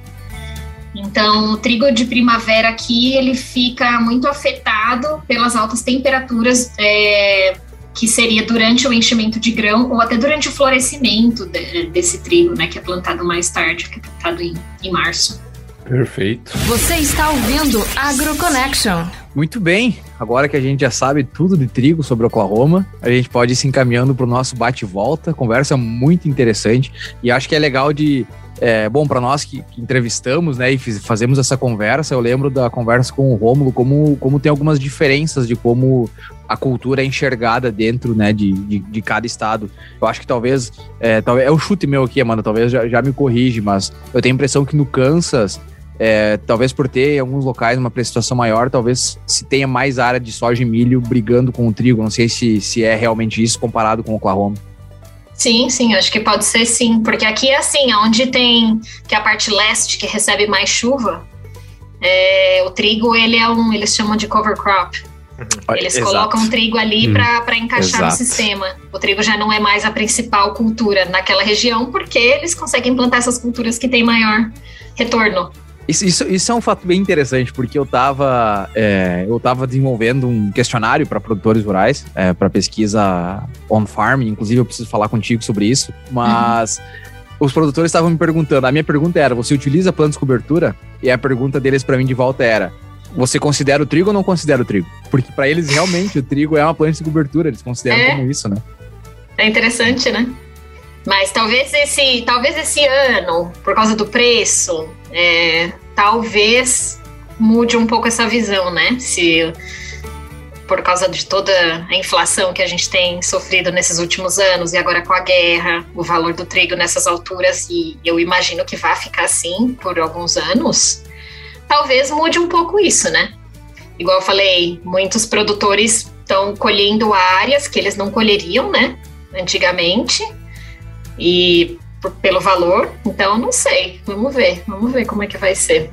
Então, o trigo de primavera aqui ele fica muito afetado pelas altas temperaturas é, que seria durante o enchimento de grão ou até durante o florescimento de, desse trigo, né, que é plantado mais tarde, que é plantado em, em março. Perfeito. Você está ouvindo AgroConnection. Muito bem, agora que a gente já sabe tudo de trigo sobre Oklahoma, a gente pode ir se encaminhando para o nosso bate-volta, conversa muito interessante e acho que é legal de é, bom, para nós que, que, entrevistamos, né, e fiz, fazemos essa conversa, eu lembro da conversa com o Rômulo, como, como tem algumas diferenças de como a cultura é enxergada dentro, né, de, de, de cada estado. Eu acho que talvez, é, talvez, é o chute meu aqui, Amanda, talvez já, já me corrige, mas eu tenho a impressão que no Kansas é, talvez por ter em alguns locais uma precipitação maior, talvez se tenha mais área de soja e milho brigando com o trigo. Não sei se, se é realmente isso comparado com o Oklahoma. Sim, sim, acho que pode ser sim, porque aqui é assim, onde tem que é a parte leste que recebe mais chuva, é, o trigo ele é um, eles chamam de cover crop. Uhum. Eles Exato. colocam o trigo ali hum, para encaixar Exato. no sistema. O trigo já não é mais a principal cultura naquela região, porque eles conseguem plantar essas culturas que têm maior retorno. Isso, isso, isso, é um fato bem interessante, porque eu estava é, eu tava desenvolvendo um questionário para produtores rurais, é, para pesquisa on-farm, inclusive eu preciso falar contigo sobre isso, mas uhum. os produtores estavam me perguntando, a minha pergunta era, você utiliza plantas de cobertura? E a pergunta deles para mim de volta era, você considera o trigo ou não considera o trigo? Porque para eles realmente o trigo é uma planta de cobertura, eles consideram é. como isso, né? É interessante, né? Mas talvez esse, talvez esse ano, por causa do preço, é, talvez mude um pouco essa visão, né? Se por causa de toda a inflação que a gente tem sofrido nesses últimos anos e agora com a guerra, o valor do trigo nessas alturas e eu imagino que vai ficar assim por alguns anos, talvez mude um pouco isso, né? Igual eu falei, muitos produtores estão colhendo áreas que eles não colheriam, né? Antigamente e pelo valor. Então, não sei. Vamos ver. Vamos ver como é que vai ser.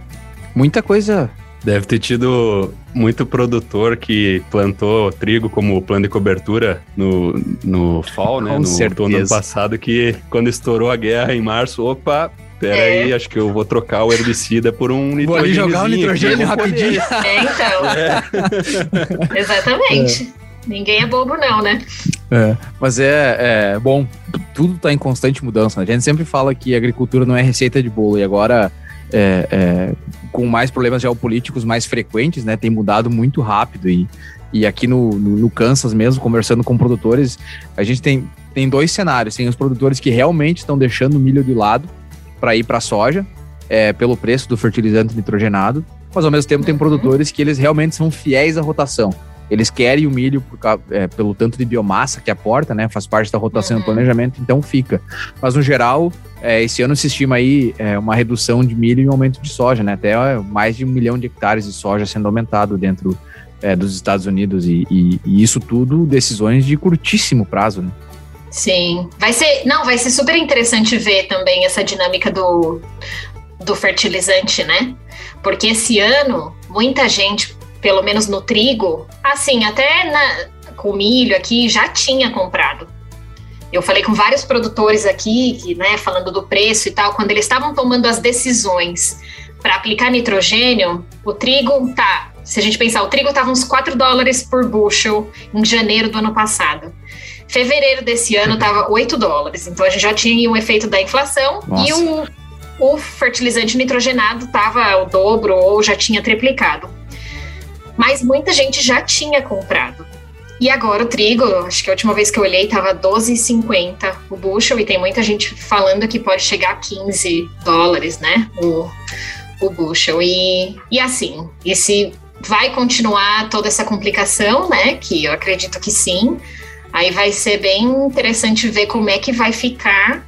Muita coisa. Deve ter tido muito produtor que plantou trigo como plano de cobertura no, no fall, né? Com no certeza. ano passado, que quando estourou a guerra em março, opa, Pera é. aí, acho que eu vou trocar o herbicida por um nitrogênio. Vou ali jogar o nitrogênio rapidinho. É, então. É. Exatamente. É. Ninguém é bobo, não, né? É, mas é, é bom, tudo está em constante mudança. Né? A gente sempre fala que a agricultura não é receita de bolo, e agora, é, é, com mais problemas geopolíticos mais frequentes, né, tem mudado muito rápido. E, e aqui no, no, no Kansas mesmo, conversando com produtores, a gente tem, tem dois cenários. Tem os produtores que realmente estão deixando o milho de lado para ir para a soja, é, pelo preço do fertilizante nitrogenado, mas ao mesmo tempo tem uhum. produtores que eles realmente são fiéis à rotação. Eles querem o milho por, é, pelo tanto de biomassa que aporta, né? Faz parte da rotação uhum. do planejamento, então fica. Mas no geral, é, esse ano se estima aí é, uma redução de milho e um aumento de soja, né? Até mais de um milhão de hectares de soja sendo aumentado dentro é, dos Estados Unidos e, e, e, isso tudo decisões de curtíssimo prazo, né? Sim, vai ser, não, vai ser super interessante ver também essa dinâmica do, do fertilizante, né? Porque esse ano muita gente pelo menos no trigo, assim, até na, com milho aqui já tinha comprado. Eu falei com vários produtores aqui, que, né, falando do preço e tal, quando eles estavam tomando as decisões para aplicar nitrogênio, o trigo tá, se a gente pensar, o trigo estava uns 4 dólares por bushel em janeiro do ano passado. Fevereiro desse ano estava 8 dólares, então a gente já tinha o efeito da inflação Nossa. e o, o fertilizante nitrogenado estava o dobro ou já tinha triplicado. Mas muita gente já tinha comprado. E agora o trigo, acho que a última vez que eu olhei estava 12,50 o bushel e tem muita gente falando que pode chegar a 15 dólares, né? O, o bushel. E, e assim, esse vai continuar toda essa complicação, né? Que eu acredito que sim. Aí vai ser bem interessante ver como é que vai ficar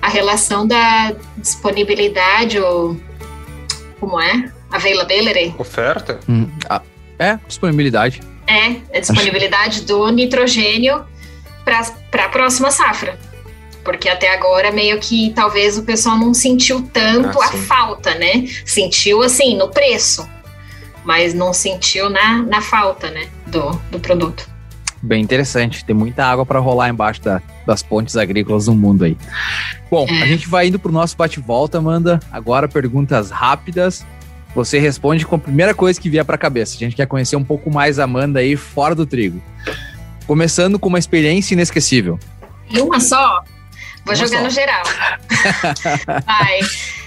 a relação da disponibilidade ou como é? Availability? Oferta? Hum, ah, é, disponibilidade. É, a disponibilidade do nitrogênio para a próxima safra. Porque até agora, meio que talvez o pessoal não sentiu tanto Ah, a falta, né? Sentiu, assim, no preço, mas não sentiu na, na falta, né? Do, do produto. Bem interessante. Tem muita água para rolar embaixo da- das pontes agrícolas do mundo aí. Bom, a gente vai indo pro nosso bate-volta, Amanda. Agora perguntas rápidas. Você responde com a primeira coisa que vier para a cabeça. A gente quer conhecer um pouco mais a Amanda aí fora do trigo. Começando com uma experiência inesquecível. Uma só? Vou Uma jogar só. no geral. Vai.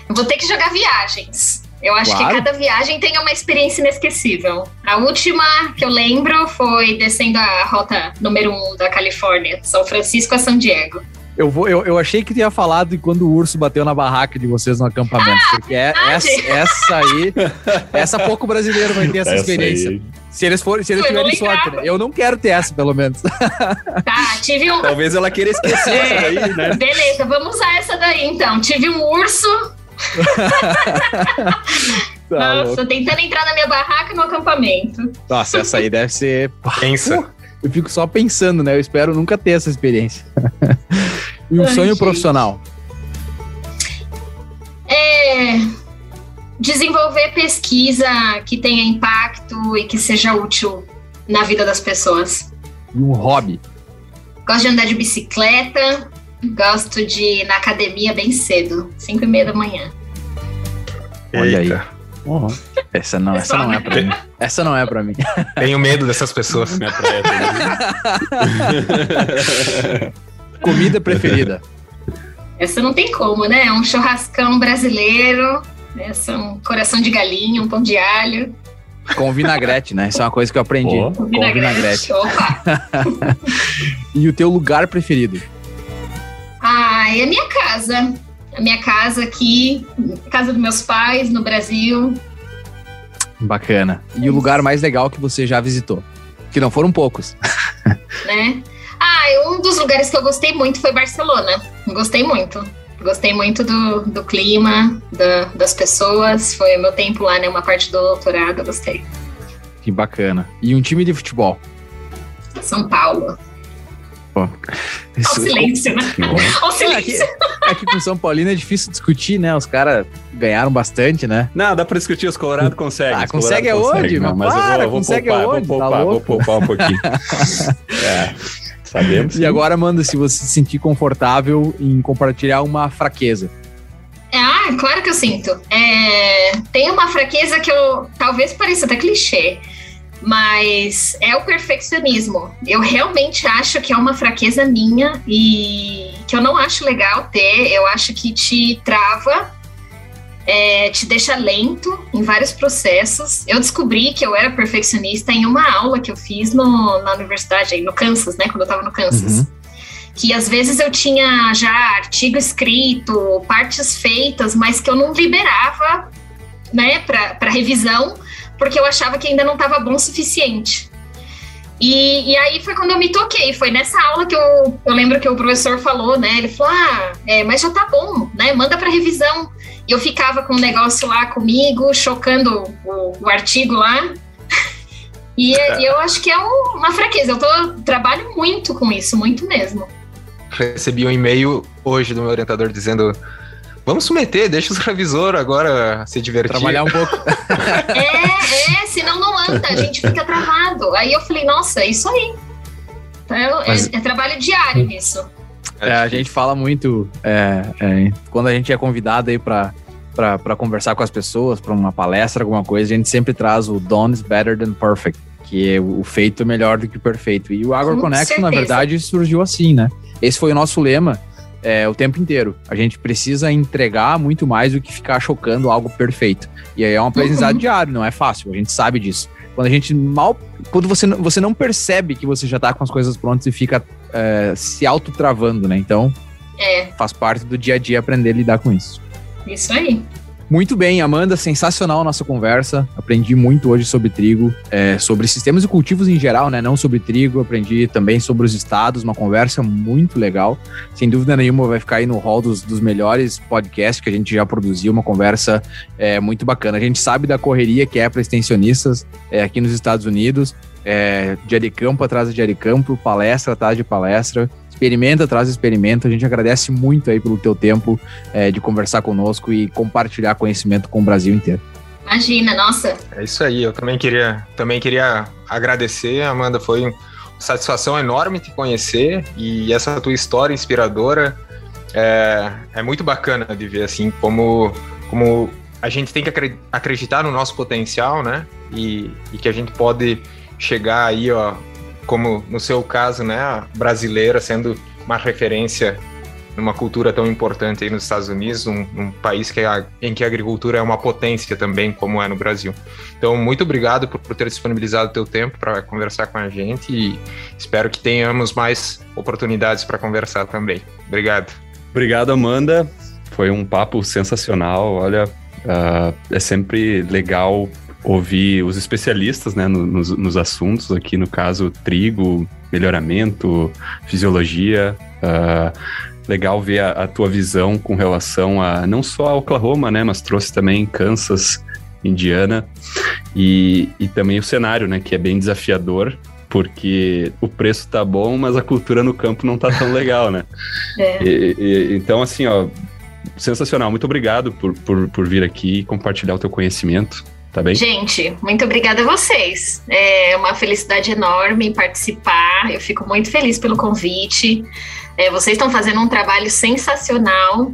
Eu Vou ter que jogar viagens. Eu acho Claro. que cada viagem tem uma experiência inesquecível. A última que eu lembro foi descendo a rota número um da Califórnia, São Francisco a São Diego. Eu, vou, eu, eu achei que tinha falado de quando o urso bateu na barraca de vocês no acampamento. porque é, essa, essa aí. Essa pouco brasileiro vai ter essa, Essa experiência. aí. Se eles forem, se eles Eu tiverem sorte, né? Eu não quero ter essa, pelo menos. Tá, tive um. Talvez ela queira esquecer essa daí, né? Beleza, vamos usar essa daí então. Tive um urso, Tá louco. nossa, tentando entrar na minha barraca no acampamento. Nossa, essa aí deve ser. Pensa. Eu fico só pensando, né? Eu espero nunca ter essa experiência. E um Ai, sonho gente. profissional. É. Desenvolver pesquisa que tenha impacto e que seja útil na vida das pessoas. E um hobby. Gosto de andar de bicicleta, gosto de ir na academia bem cedo, 5 e meia da manhã. Olha aí. Eita. Essa não, essa não é pra mim. Essa não é pra mim. Tenho medo dessas pessoas. Comida preferida. Essa não tem como, né? É um churrascão brasileiro, né? São coração de galinha, um pão de alho, Com vinagrete, né? Isso é uma coisa que eu aprendi. Ó. Com vinagrete. Opa! E o teu lugar preferido? Ah, é a minha casa. A minha casa aqui, casa dos meus pais no Brasil. Bacana. E o lugar mais legal que você já visitou? Que não foram poucos. né? Ah, um dos lugares que eu gostei muito foi Barcelona. Gostei muito. Gostei muito do, do clima, da- das pessoas. Foi o meu tempo lá, né? Uma parte do doutorado, eu gostei. Que bacana. E um time de futebol? São Paulo. Olha o Isso- silêncio, né? Olha o É, aqui, silêncio. aqui com São Paulino é difícil discutir, né? Os caras ganharam bastante, né? Não, dá pra discutir, os Colorado conseguem. Ah, consegue aonde? Mas eu para, vou, eu vou consegue poupar, aonde? vou Tá poupar, vou poupar um pouquinho. é, sabemos. E agora, Amanda, se você se sentir confortável em compartilhar uma fraqueza. Ah, claro que eu sinto. É, tem uma fraqueza que eu talvez pareça até clichê, mas é o perfeccionismo. Eu realmente acho que é uma fraqueza minha e que eu não acho legal ter. Eu acho que te trava, é, te deixa lento em vários processos. Eu descobri que eu era perfeccionista em uma aula que eu fiz no- na universidade, no Kansas, né? Quando eu tava no Kansas Uhum. que às vezes eu tinha já artigo escrito, partes feitas, mas que eu não liberava, né, para revisão, porque eu achava que ainda não estava bom o suficiente. E, e aí foi quando eu me toquei, foi nessa aula que eu, eu lembro que o professor falou, né, ele falou, ah, é, mas já tá bom, né, manda para revisão. E eu ficava com um negócio lá comigo, chocando o, o artigo lá, e, e eu acho que é um- uma fraqueza. Eu tô, trabalho muito com isso, muito mesmo. Recebi um e-mail hoje do meu orientador dizendo: Vamos submeter, deixa os revisor agora se divertir. Trabalhar um pouco. É, é, senão não anda, a gente fica travado. Aí eu falei, nossa, é isso aí. Então, é, Mas- é trabalho diário nisso. É, a gente fala muito é, é, quando a gente é convidado aí pra, pra, pra conversar com as pessoas, pra uma palestra, alguma coisa, a gente sempre traz o Done is better than perfect, que o feito é melhor do que o perfeito. E o Agro Com Connection, na verdade, surgiu assim, né? Esse foi o nosso lema é, o tempo inteiro. A gente precisa entregar muito mais do que ficar chocando algo perfeito. E aí é um aprendizado Uhum. diário, não é fácil, a gente sabe disso. Quando a gente mal. Quando você, não- você não percebe que você já tá com as coisas prontas e fica é, se autotravando, né? Então, É, faz parte do dia a dia aprender a lidar com isso. isso aí. Muito bem, Amanda, sensacional a nossa conversa. Aprendi muito hoje sobre trigo, é, sobre sistemas e cultivos em geral, né? Não sobre trigo, aprendi também sobre os estados, uma conversa muito legal. Sem dúvida nenhuma, vai ficar aí no hall dos, dos melhores podcasts que a gente já produziu, uma conversa é, muito bacana. A gente sabe da correria que é para extensionistas é, aqui nos Estados Unidos, é, de campo atrás de dia de campo, palestra atrás de palestra. Experimenta atrás de experimento. A gente agradece muito aí pelo teu tempo é, de conversar conosco e compartilhar conhecimento com o Brasil inteiro. Imagina, nossa, É isso aí, eu também queria, também queria agradecer, Amanda, foi uma satisfação enorme te conhecer e essa tua história inspiradora é, é muito bacana de ver, assim, como, como a gente tem que acre- acreditar no nosso potencial, né, e, e que a gente pode chegar aí, ó, como no seu caso, né, a brasileira sendo uma referência numa cultura tão importante aí nos Estados Unidos, um, um país que a, em que a agricultura é uma potência também, como é no Brasil. Então, muito obrigado por, por ter disponibilizado o teu tempo para conversar com a gente e espero que tenhamos mais oportunidades para conversar também. Obrigado. Obrigado, Amanda. Foi um papo sensacional. Olha, ah, é sempre legal ouvir os especialistas né, no- nos, nos assuntos, aqui no caso, trigo, melhoramento, fisiologia. ah, legal ver a, a tua visão com relação a não só a Oklahoma, né, mas trouxe também Kansas, Indiana e, e também o cenário, né, que é bem desafiador. Porque o preço tá bom, mas a cultura no campo não tá tão legal, né? É. E- e- então, assim, ó, sensacional. Muito obrigado por, por, por vir aqui e compartilhar o teu conhecimento, tá bem? Gente, muito obrigada a vocês. É uma felicidade enorme participar. Eu fico muito feliz pelo convite. É, vocês estão fazendo um trabalho sensacional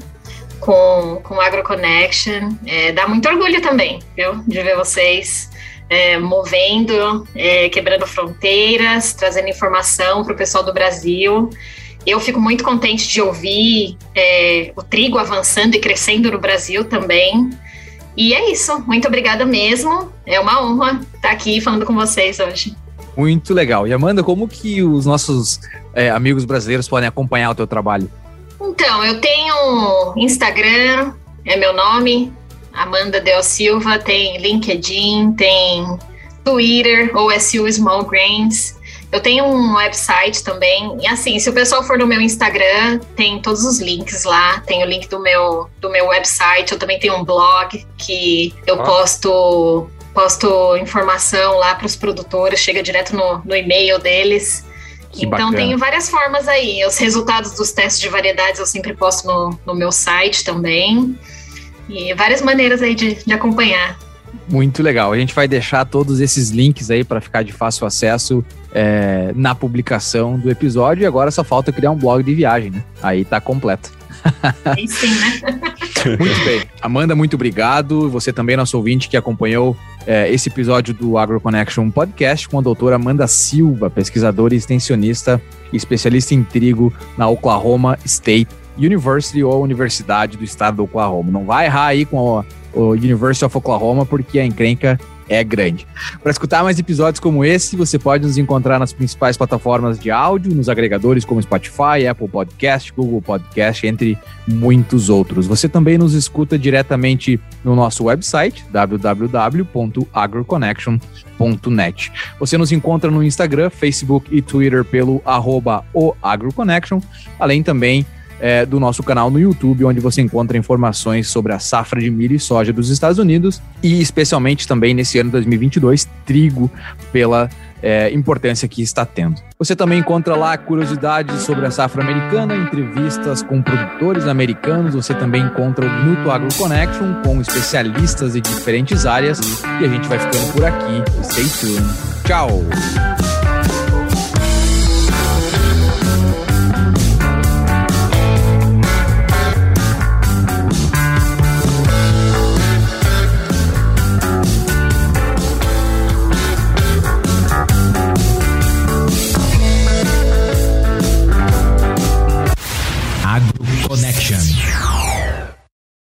com, com AgroConnection. É, dá muito orgulho também, viu? De ver vocês é, movendo, é, quebrando fronteiras, trazendo informação para o pessoal do Brasil. Eu fico muito contente de ouvir é, o trigo avançando e crescendo no Brasil também. E é isso. Muito obrigada mesmo. É uma honra estar aqui falando com vocês hoje. Muito legal. E Amanda, como que os nossos é, amigos brasileiros podem acompanhar o teu trabalho? Então, eu tenho Instagram, é meu nome, Amanda Del Silva, tem LinkedIn, tem Twitter, OSU Small Grains. Eu tenho um website também. E assim, se o pessoal for no meu Instagram, tem todos os links lá. Tem o link do meu, do meu website. Eu também tenho um blog que eu Ó. posto, posto informação lá para os produtores, chega direto no, no e-mail deles. Que então bacana. tem várias formas aí. Os resultados dos testes de variedades eu sempre posto no, no meu site também. E várias maneiras aí de, de acompanhar. Muito legal. A gente vai deixar todos esses links aí para ficar de fácil acesso é, na publicação do episódio. E agora só falta criar um blog de viagem, né? Aí tá completo. Aí sim, né? Muito bem. Amanda, muito obrigado. Você também, nosso ouvinte, que acompanhou é, esse episódio do AgroConnection Podcast com a doutora Amanda Silva, pesquisadora e extensionista e especialista em trigo na Oklahoma State University ou Universidade do Estado do Oklahoma. Não vai errar aí com o, o University of Oklahoma, porque a encrenca é grande. Para escutar mais episódios como esse, você pode nos encontrar nas principais plataformas de áudio, nos agregadores como Spotify, Apple Podcast, Google Podcast, entre muitos outros. Você também nos escuta diretamente no nosso website www.agroconnection.net. Você nos encontra no Instagram, Facebook e Twitter pelo arroba o AgroConnection, além também é, do nosso canal no YouTube, onde você encontra informações sobre a safra de milho e soja dos Estados Unidos e especialmente também nesse ano 2022, trigo pela é, importância que está tendo. Você também encontra lá curiosidades sobre a safra americana, entrevistas com produtores americanos, você também encontra o Minuto Agro Connection com especialistas de diferentes áreas e a gente vai ficando por aqui. Stay tuned. Tchau! Connection.